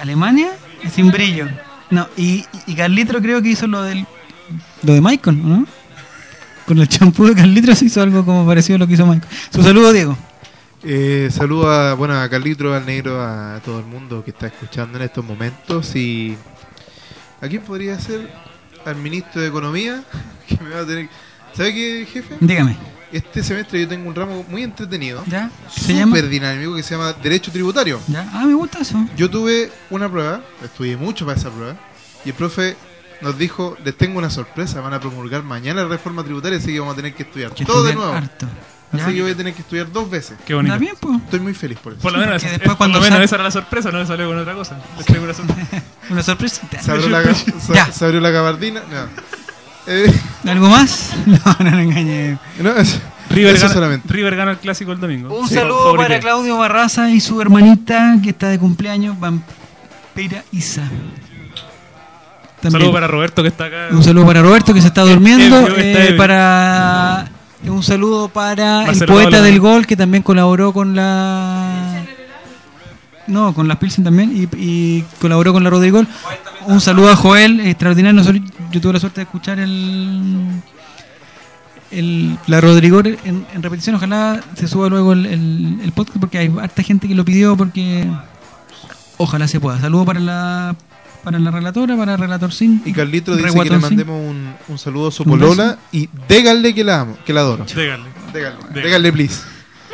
Alemania sin brillo. No, y, y Carlitro creo que hizo lo del lo de Michael, ¿no? Con el champú de Carlitro se hizo algo como parecido a lo que hizo Michael. Su saludo, Diego. Eh, saludo a, bueno, a Carlitro, al negro, a todo el mundo que está escuchando en estos momentos. Y ¿a quién podría ser? Al ministro de Economía, que me va a tener. ¿Sabe qué, jefe? Dígame. Este semestre yo tengo un ramo muy entretenido, ¿Ya? ¿Se llama? súper dinámico, que se llama Derecho Tributario. ¿Ya? Ah, me gusta eso. Yo tuve una prueba, estudié mucho para esa prueba, y el profe nos dijo, les tengo una sorpresa, van a promulgar mañana la reforma tributaria, así que vamos a tener que estudiar Que todo de nuevo. harto. Así Ya. que voy a tener que estudiar dos veces. Qué bonito. ¿Está bien, pues? Estoy muy feliz por eso. Por lo menos, es- después por cuando lo menos sal- esa era la sorpresa, no me salió con otra cosa. Les una sorpresa. Una sorpresita. Se abrió la, se- Ya. se abrió la gabardina. No. Eh, ¿Algo más? No, no lo engañé. no, es- River, eso gana, solamente. River gana el clásico el domingo. Un Sí, saludo para Claudio Barraza y su hermanita que está de cumpleaños, Vampira Isa. Un También. saludo para Roberto que está acá. Un saludo para Roberto que se está durmiendo. ebrio, está eh, ebrio. para un saludo para Marcelo el poeta del gol que también colaboró con la no con la Pilsen también y, y colaboró con la Rodrigol. Un saludo a Joel, extraordinario. Nosotros- yo tuve la suerte de escuchar el, el la Rodrigol en, en repetición. Ojalá se suba luego el, el- el podcast porque hay harta gente que lo pidió porque ojalá se pueda. Saludo para la para la relatora, para el relator Sin. Y Carlito dice que le mandemos un, un saludo a su Un polola y déganle que la amo, que la adoro. Déganle. Déganle, please.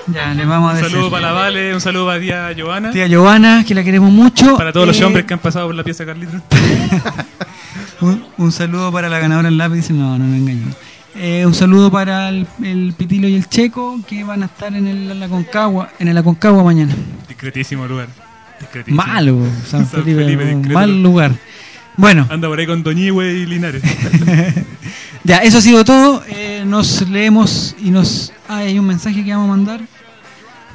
Ya, le vamos a Un decir. saludo para la Vale, un saludo para tía Giovanna. Tía Giovanna, que la queremos mucho. Para todos los Eh, hombres que han pasado por la pieza Carlitos. Un, un saludo para la ganadora del lápiz. No, no me engaño. Eh, un saludo para el, el Pitilo y el Checo, que van a estar en el, la Concagua, en el Aconcagua mañana. Discretísimo lugar. Discretísimo. Malo, San San Felipe, Felipe, un discreto. mal lugar. Bueno, Anda por ahí con Doñihue y Linares. ya, eso ha sido todo. Eh, nos leemos y nos... Ah, hay un mensaje que vamos a mandar,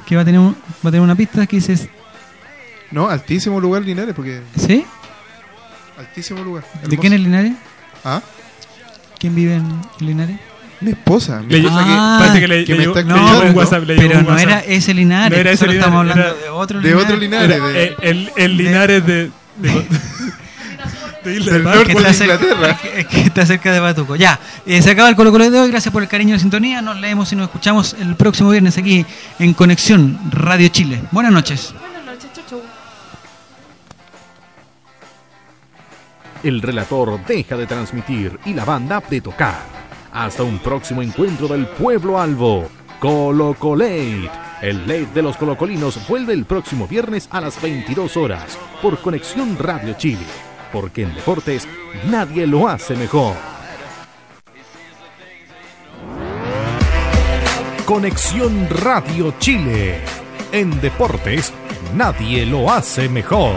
que va a tener, un- va a tener una pista que dice... No, altísimo lugar Linares, porque. ¿Sí? Altísimo lugar. ¿De quién es Linares? ¿Ah? ¿Quién vive en Linares? Mi esposa. Mi Le- esposa Ah, parece que le, que le me está WhatsApp. le llegó Pero un no WhatsApp. era ese Linares, No era ese solo Linares, estamos hablando era- de otro de Linares. otro Linares. Era, de- el, el Linares de. de, de Del de norte. De Inglaterra. que- que está cerca de Batuco. Ya, eh, se acaba el Colo Colo de hoy. Gracias por el cariño y la sintonía. Nos leemos y nos escuchamos el próximo viernes aquí en Conexión Radio Chile. Buenas noches. Buenas noches, chau, chau. El relator deja de transmitir y la banda de tocar. Hasta un próximo encuentro del pueblo albo. Colo Colate. El late de los colocolinos vuelve el próximo viernes a las 22 horas por Conexión Radio Chile. Porque en deportes nadie lo hace mejor. Conexión Radio Chile. En deportes, nadie lo hace mejor.